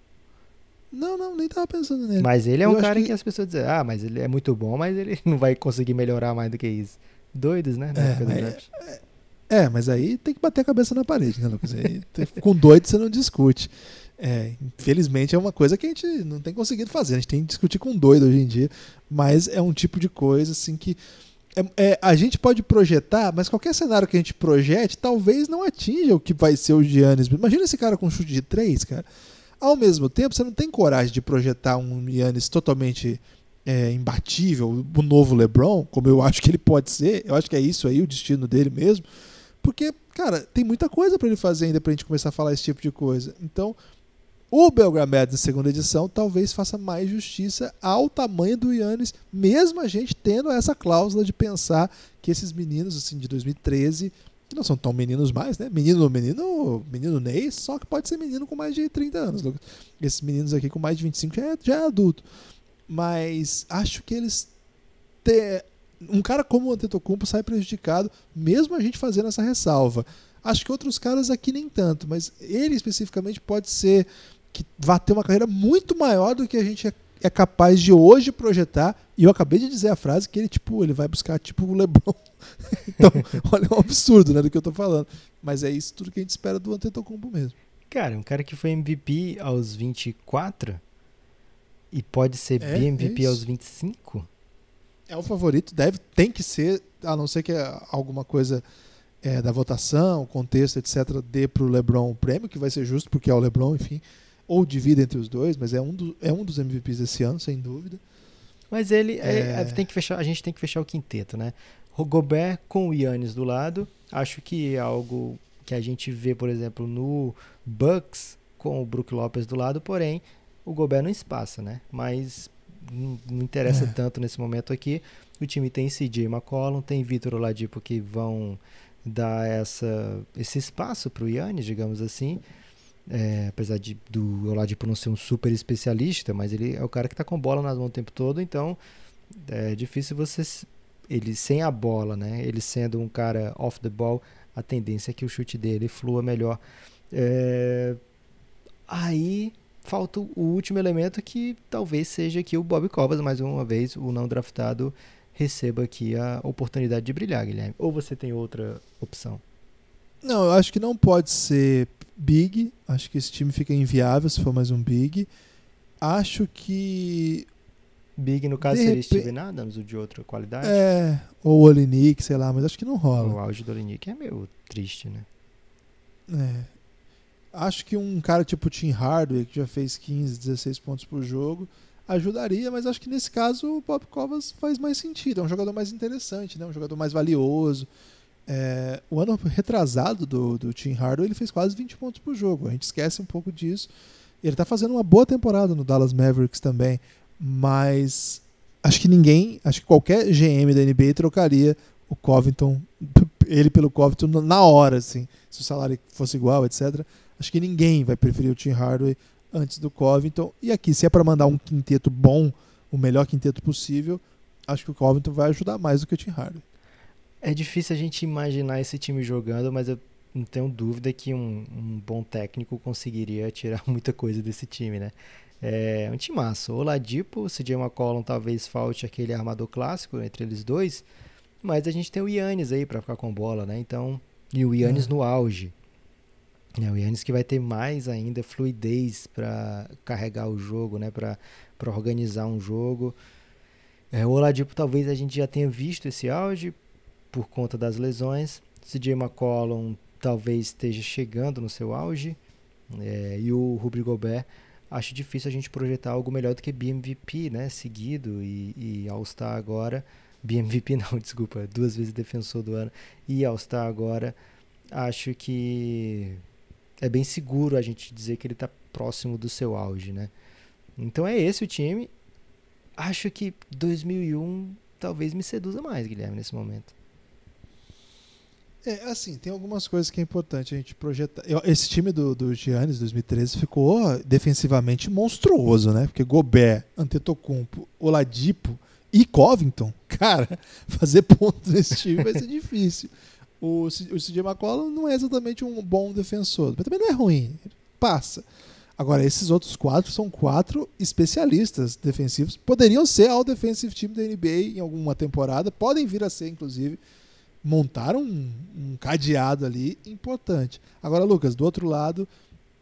Não, não, nem tava pensando nele. Mas ele é Eu um cara que- que... as pessoas dizem, ah, mas ele é muito bom, mas ele não vai conseguir melhorar mais do que isso. Doidos, né? É, mas- draft. É, mas aí tem que bater a cabeça na parede, né, Lucas? Aí, com doido você não discute. É, infelizmente é uma coisa que a gente não tem conseguido fazer. A gente tem que discutir com doido hoje em dia. Mas é um tipo de coisa assim que. é- é, a gente pode projetar, mas qualquer cenário que a gente projete talvez não atinja o que vai ser o Giannis. Imagina esse cara com chute de três, cara. Ao mesmo tempo, você não tem coragem de projetar um Giannis totalmente é, imbatível, o novo LeBron, como eu acho que ele pode ser. Eu acho que é isso aí, o destino dele mesmo. Porque, cara, tem muita coisa pra ele fazer ainda pra gente começar a falar esse tipo de coisa. Então, o Belgrade Madness segunda edição talvez faça mais justiça ao tamanho do Yannis, mesmo a gente tendo essa cláusula de pensar que esses meninos assim de 2013, que não são tão meninos mais, né? Menino, menino, menino Ney, só que pode ser menino com mais de 30 anos. Esses meninos aqui com mais de 25 já é, já é adulto. Mas acho que eles ter um cara como o Antetokounmpo sai prejudicado, mesmo a gente fazendo essa ressalva. Acho que outros caras aqui nem tanto, mas ele especificamente pode ser que vá ter uma carreira muito maior do que a gente é, é capaz de hoje projetar. E eu acabei de dizer a frase que ele tipo, ele vai buscar tipo o LeBron. então, olha, é um absurdo, né, do que eu tô falando. Mas é isso tudo que a gente espera do Antetokounmpo mesmo. Cara, um cara que foi MVP aos 24 e pode ser É, BMVP é aos 25? É o favorito, deve, tem que ser, a não ser que alguma coisa é, da votação, contexto, etc., dê pro LeBron o prêmio, que vai ser justo, porque é o LeBron, enfim, ou divida entre os dois, mas é um, do- é um dos MVPs desse ano, sem dúvida. Mas ele é, É. tem que fechar, a gente tem que fechar o quinteto, né? O Gobert com o Yannis do lado, acho que é algo que a gente vê, por exemplo, no Bucks com o Brook Lopes do lado, porém o Gobert não espaça, né? Mas não, não interessa É. tanto nesse momento aqui. O time tem CJ McCollum, tem Vitor Oladipo que vão dar essa, esse espaço para o Yannis, digamos assim. É, apesar de, do Oladipo não ser um super especialista, mas ele é o cara que está com bola nas mãos o tempo todo, então é difícil você ele sem a bola, né? Ele sendo um cara off the ball, a tendência é que o chute dele flua melhor. É, Aí falta o último elemento que talvez seja que o Bob Covas, mais uma vez, o não draftado, receba aqui a oportunidade de brilhar, Guilherme. Ou você tem outra opção? Não, eu acho que não pode ser Big, acho que esse time fica inviável se for mais um Big. Acho que Big, no caso, De seria repe- Steven Adams, o de outra qualidade. é, ou Olinik, sei lá, mas acho que não rola. O auge do Olinick é meio triste, né? É. Acho que um cara tipo Tim Hardaway, que já fez 15, 16 pontos por jogo, ajudaria, mas acho que nesse caso o Bob Covas faz mais sentido. É um jogador mais interessante, né? um jogador mais valioso. É, o ano retrasado do, do Tim Hardaway ele fez quase 20 pontos por jogo. A gente esquece um pouco disso. Ele está fazendo uma boa temporada no Dallas Mavericks também, mas acho que ninguém, acho que qualquer GM da NBA trocaria o Covington, ele pelo Covington na hora, assim, se o salário fosse igual, etc. Acho que ninguém vai preferir o Tim Hardaway antes do Covington. E aqui, se é para mandar um quinteto bom, o melhor quinteto possível, acho que o Covington vai ajudar mais do que o Tim Hardaway. É difícil a gente imaginar esse time jogando, mas eu não tenho dúvida que um, um bom técnico conseguiria tirar muita coisa desse time, né? É um timaço. O Ladipo, o CJ McCollum talvez falte aquele armador clássico entre eles dois, mas a gente tem o Yannis aí para ficar com bola, né? Então, e o Yannis é. no auge. É, o Yannis que vai ter mais ainda fluidez para carregar o jogo, né? Para organizar um jogo. É, o Oladipo talvez a gente já tenha visto esse auge, por conta das lesões. CJ McCollum talvez esteja chegando no seu auge. É, e o Ruby Gobert, acho difícil a gente projetar algo melhor do que BMVP, né? Seguido e, e All-Star agora. BMVP não, desculpa, duas vezes defensor do ano. E All-Star agora, acho que é bem seguro a gente dizer que ele está próximo do seu auge, né? Então é esse o time. Acho que 2001 talvez me seduza mais, Guilherme, nesse momento. É, assim, tem algumas coisas que é importante a gente projetar. Esse time do, do Giannis 2013 ficou defensivamente monstruoso, né? Porque Gobert, Antetokounmpo, Oladipo e Covington, cara, fazer ponto nesse time vai ser difícil. O, o CJ McCollum não é exatamente um bom defensor, mas também não é ruim, passa. Agora, esses outros quatro são quatro especialistas defensivos. Poderiam ser ao defensive team da NBA em alguma temporada, podem vir a ser, inclusive montaram um, um cadeado ali importante. Agora, Lucas, do outro lado,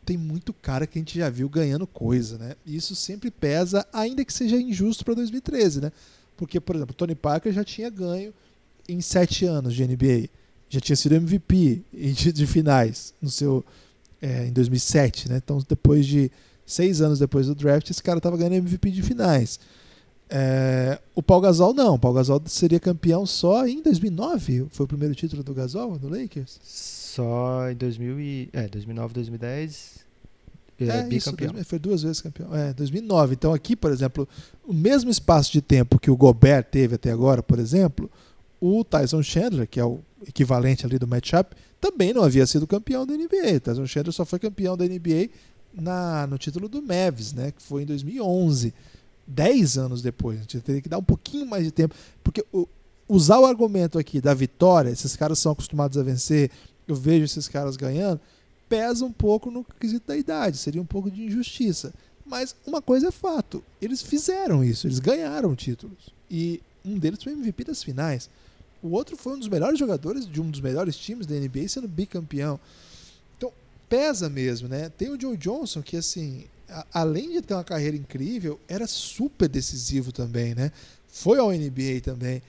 tem muito cara que a gente já viu ganhando coisa, né? Isso sempre pesa, ainda que seja injusto para 2013, né? Porque, por exemplo, Tony Parker já tinha ganho em sete anos de NBA, já tinha sido MVP de, de finais no seu é, em 2007, né? Então, depois de seis anos depois do draft, esse cara estava ganhando MVP de finais. É, o Paul Gasol não, o Paul Gasol seria campeão só em 2009. Foi o primeiro título do Gasol no Lakers? Só em 2000 e, é, 2009, 2010. É, é bicampeão. Isso, foi duas vezes campeão. É, 2009. Então aqui, por exemplo, o mesmo espaço de tempo que o Gobert teve até agora, por exemplo, o Tyson Chandler, que é o equivalente ali do matchup, também não havia sido campeão da NBA. O Tyson Chandler só foi campeão da NBA na, no título do Mavs, né, que foi em 2011. 10 anos depois. A gente teria que dar um pouquinho mais de tempo. Porque o, usar o argumento aqui da vitória, esses caras são acostumados a vencer, eu vejo esses caras ganhando, pesa um pouco no quesito da idade, seria um pouco de injustiça. Mas uma coisa é fato, eles fizeram isso, eles ganharam títulos. E um deles foi MVP das finais. O outro foi um dos melhores jogadores de um dos melhores times da NBA sendo bicampeão. Então, pesa mesmo, né? Tem o Joe Johnson que assim, além de ter uma carreira incrível, era super decisivo também, né? Foi ao NBA também.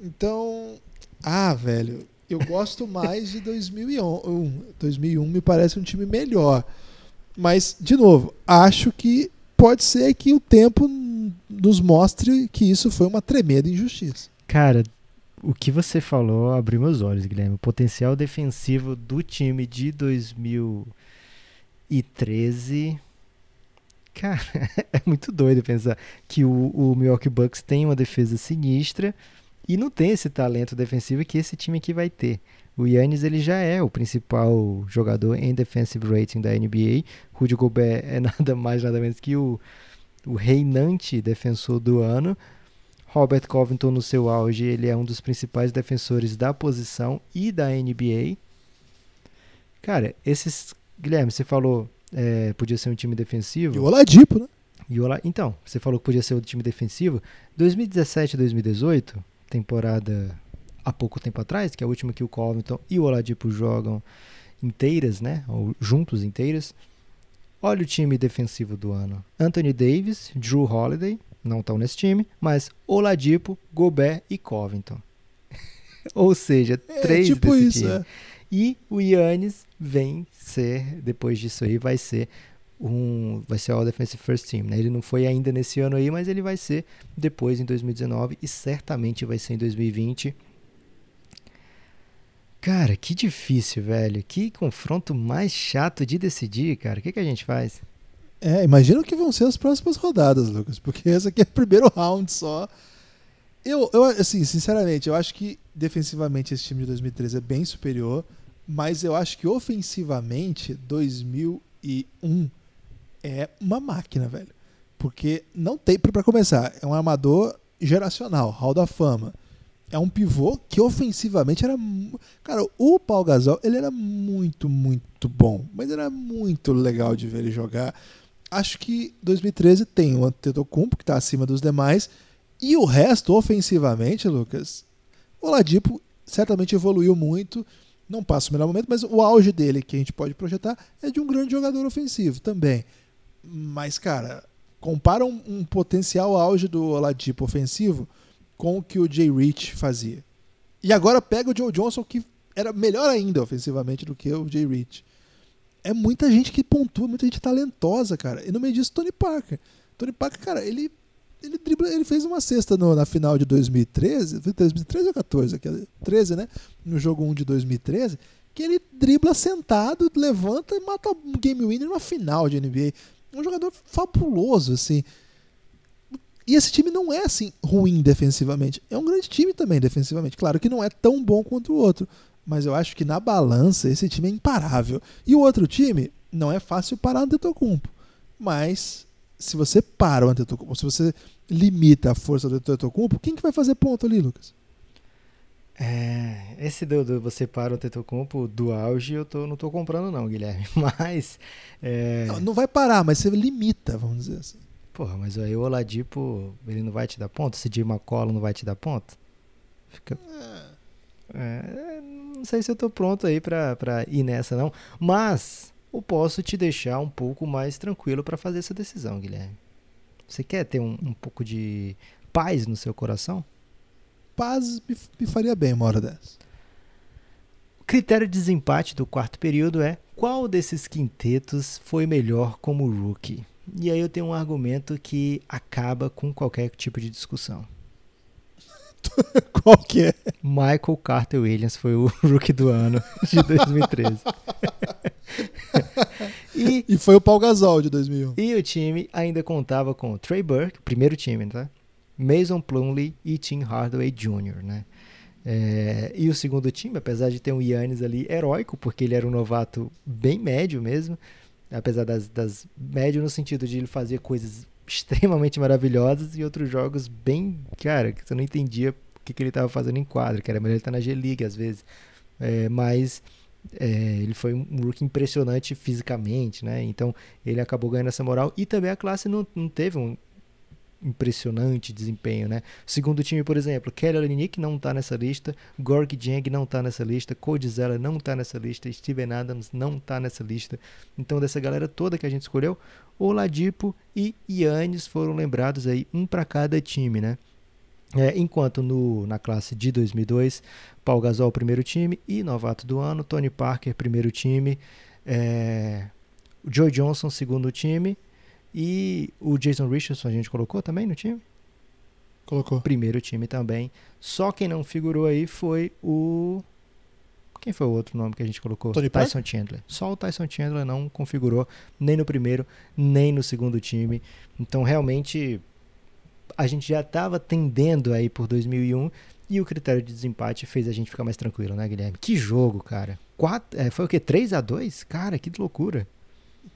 Então, ah, velho, eu gosto mais de 2001. 2001 me parece um time melhor. Mas, de novo, acho que pode ser que o tempo nos mostre que isso foi uma tremenda injustiça. Cara, o que você falou abriu meus olhos, Guilherme. O potencial defensivo do time de 2013 Cara, é muito doido pensar que o, o Milwaukee Bucks tem uma defesa sinistra e não tem esse talento defensivo que esse time aqui vai ter. O Yannis ele já é o principal jogador em defensive rating da NBA. Rudy Gobert é nada mais nada menos que o, o reinante defensor do ano. Robert Covington no seu auge, ele é um dos principais defensores da posição e da NBA. Cara, esses Guilherme, você falou é, podia ser um time defensivo. E o Oladipo, né? E o Ola... Então, você falou que podia ser um time defensivo. 2017 2018, temporada há pouco tempo atrás, que é a última que o Covington e o Oladipo jogam inteiras, né? Ou juntos inteiras. Olha o time defensivo do ano. Anthony Davis, Drew Holiday, não estão nesse time, mas Oladipo, Gobert e Covington. Ou seja, é, três tipo desse isso, time. É. E o Yannis vem ser, depois disso aí, vai ser um, vai ser o Defensive First Team. Né? Ele não foi ainda nesse ano aí, mas ele vai ser depois em 2019 e certamente vai ser em 2020. Cara, que difícil, velho. Que confronto mais chato de decidir, cara. O que, que a gente faz? É, imagina o que vão ser as próximas rodadas, Lucas, porque esse aqui é o primeiro round só. Eu, eu, assim, sinceramente, eu acho que defensivamente esse time de 2013 é bem superior, mas eu acho que ofensivamente 2001 é uma máquina, velho. Porque não tem, para começar, é um armador geracional, Hall da Fama. É um pivô que ofensivamente era. Cara, o Paul Gasol, ele era muito, muito bom. Mas era muito legal de ver ele jogar. Acho que 2013 tem o Antetokounmpo, que está acima dos demais. E o resto, ofensivamente, Lucas, o Ladipo certamente evoluiu muito. Não passa o melhor momento, mas o auge dele, que a gente pode projetar, é de um grande jogador ofensivo também. Mas, cara, compara um, um potencial auge do Oladipo ofensivo com o que o Jay Rich fazia. E agora pega o Joe Johnson, que era melhor ainda ofensivamente do que o Jay Rich. É muita gente que pontua, muita gente talentosa, cara. E no meio disso, Tony Parker. Tony Parker, cara, ele ele dribla, ele fez uma cesta no, na final de 2013, foi 2013 ou 14, 13, né? No jogo 1 de 2013, que ele dribla sentado, levanta e mata um game winner numa final de NBA. Um jogador fabuloso, assim. E esse time não é assim ruim defensivamente. É um grande time também defensivamente. Claro que não é tão bom quanto o outro, mas eu acho que na balança esse time é imparável. E o outro time não é fácil parar o Antetokounmpo, mas se você para o Antetokounmpo, se você limita a força do Antetokounmpo, quem que vai fazer ponto ali, Lucas? É, esse do, do, você para o Antetokounmpo do auge eu tô, não tô comprando não, Guilherme, mas... É... Não, não vai parar, mas você limita, vamos dizer assim. Porra, mas aí o Oladipo, ele não vai te dar ponto? Se de Macola não vai te dar ponto? Fica... É. é, não sei se eu tô pronto aí pra, pra ir nessa não, mas eu posso te deixar um pouco mais tranquilo para fazer essa decisão, Guilherme. Você quer ter um, um pouco de paz no seu coração? Paz me, me faria bem uma hora dessa. O critério de desempate do quarto período é qual desses quintetos foi melhor como rookie? E aí eu tenho um argumento que acaba com qualquer tipo de discussão. Qual que é? Michael Carter Williams foi o rookie do ano de 2013. e, e, foi o Paul Gasol de 2001. E o time ainda contava com Trey Burke, primeiro time, tá? Mason Plumlee e Tim Hardaway Jr., né? É, e o segundo time, apesar de ter um Yannis ali heróico, porque ele era um novato bem médio mesmo, apesar das, das médio no sentido de ele fazer coisas extremamente maravilhosas e outros jogos bem, cara, que você não entendia o que, que ele estava fazendo em quadro, que era melhor ele estar tá na G-League às vezes. É, mas é, ele foi um rookie impressionante fisicamente, né? Então ele acabou ganhando essa moral e também a classe não, não teve um impressionante desempenho, né? segundo time, por exemplo, Kelly Olynyk não está nessa lista, Gorg Jang não está nessa lista, Cody Zeller não está nessa lista, Steven Adams não está nessa lista. Então dessa galera toda que a gente escolheu, Oladipo e Yannis foram lembrados aí, um para cada time, né? É, enquanto no, na classe de 2002, Paul Gasol primeiro time e novato do ano, Tony Parker primeiro time, é, Joe Johnson segundo time e o Jason Richardson a gente colocou também no time? Colocou. Primeiro time também. Só quem não figurou aí foi o quem foi o outro nome que a gente colocou? Tony Tyson Park? Chandler. Só o Tyson Chandler não configurou nem no primeiro, nem no segundo time. Então, realmente, a gente já estava tendendo aí por 2001 e o critério de desempate fez a gente ficar mais tranquilo, né, Guilherme? Que jogo, cara. Quatro, é, foi o quê? 3 a 2 Cara, que loucura.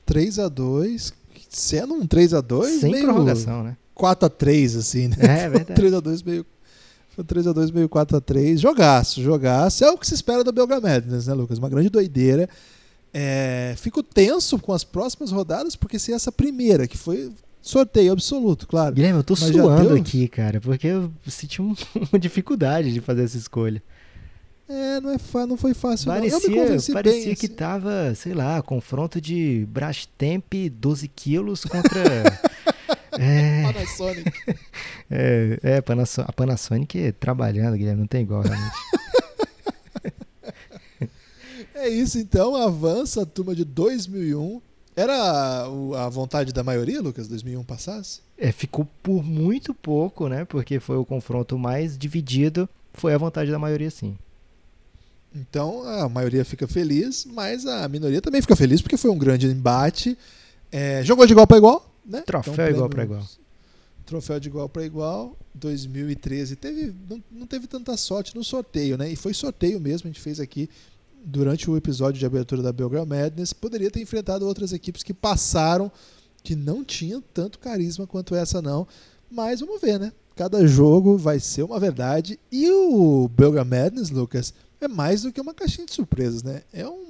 3 a 2 sendo um 3 a 2 Sem meio prorrogação, né? 4 a 3 assim, né? É, verdade. 3 a 2 meio foi 3x2, meio 4x3. Jogaço, jogaço. É o que se espera do Belga Madness, né, Lucas? Uma grande doideira. É, fico tenso com as próximas rodadas, porque se essa primeira, que foi sorteio absoluto, claro. Guilherme, eu tô suando deu... aqui, cara, porque eu senti um, uma dificuldade de fazer essa escolha. É, não, é não foi fácil. Parecia, não. Eu me parecia bem, que assim. tava, sei lá, confronto de Brastemp 12 quilos contra É... Panasonic. É, é a Panasonic trabalhando, Guilherme, não tem igual realmente. é isso então, avança a turma de 2001. Era a vontade da maioria, Lucas, 2001 passasse? É, ficou por muito pouco, né? Porque foi o confronto mais dividido. Foi a vontade da maioria, sim. Então a maioria fica feliz, mas a minoria também fica feliz porque foi um grande embate. É, jogou de igual para igual, né? Troféu Então, igual para igual. Troféu de igual para igual. 2013 teve não, não teve tanta sorte no sorteio, né? E foi sorteio mesmo, a gente fez aqui durante o episódio de abertura da Belgrade Madness. Poderia ter enfrentado outras equipes que passaram, que não tinham tanto carisma quanto essa não. Mas vamos ver, né? Cada jogo vai ser uma verdade. E o Belgrade Madness, Lucas, é mais do que uma caixinha de surpresas, né? É um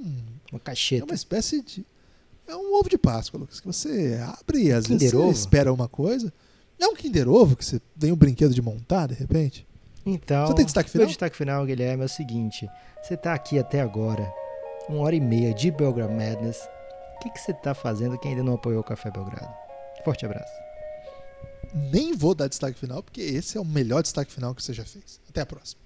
Uma é cacheta. uma espécie de. É um ovo de Páscoa, Lucas, que você abre e às vezes Kinder você Ovo? espera uma coisa. É um Kinder Ovo que você tem um brinquedo de montar, de repente? Então, Você tem destaque final? meu destaque final, Guilherme, é o seguinte. Você tá aqui até agora, uma hora e meia de Belgrade Madness. O que, que você tá fazendo que ainda não apoiou o Café Belgrado? Forte abraço. Nem vou dar destaque final, porque esse é o melhor destaque final que você já fez. Até a próxima.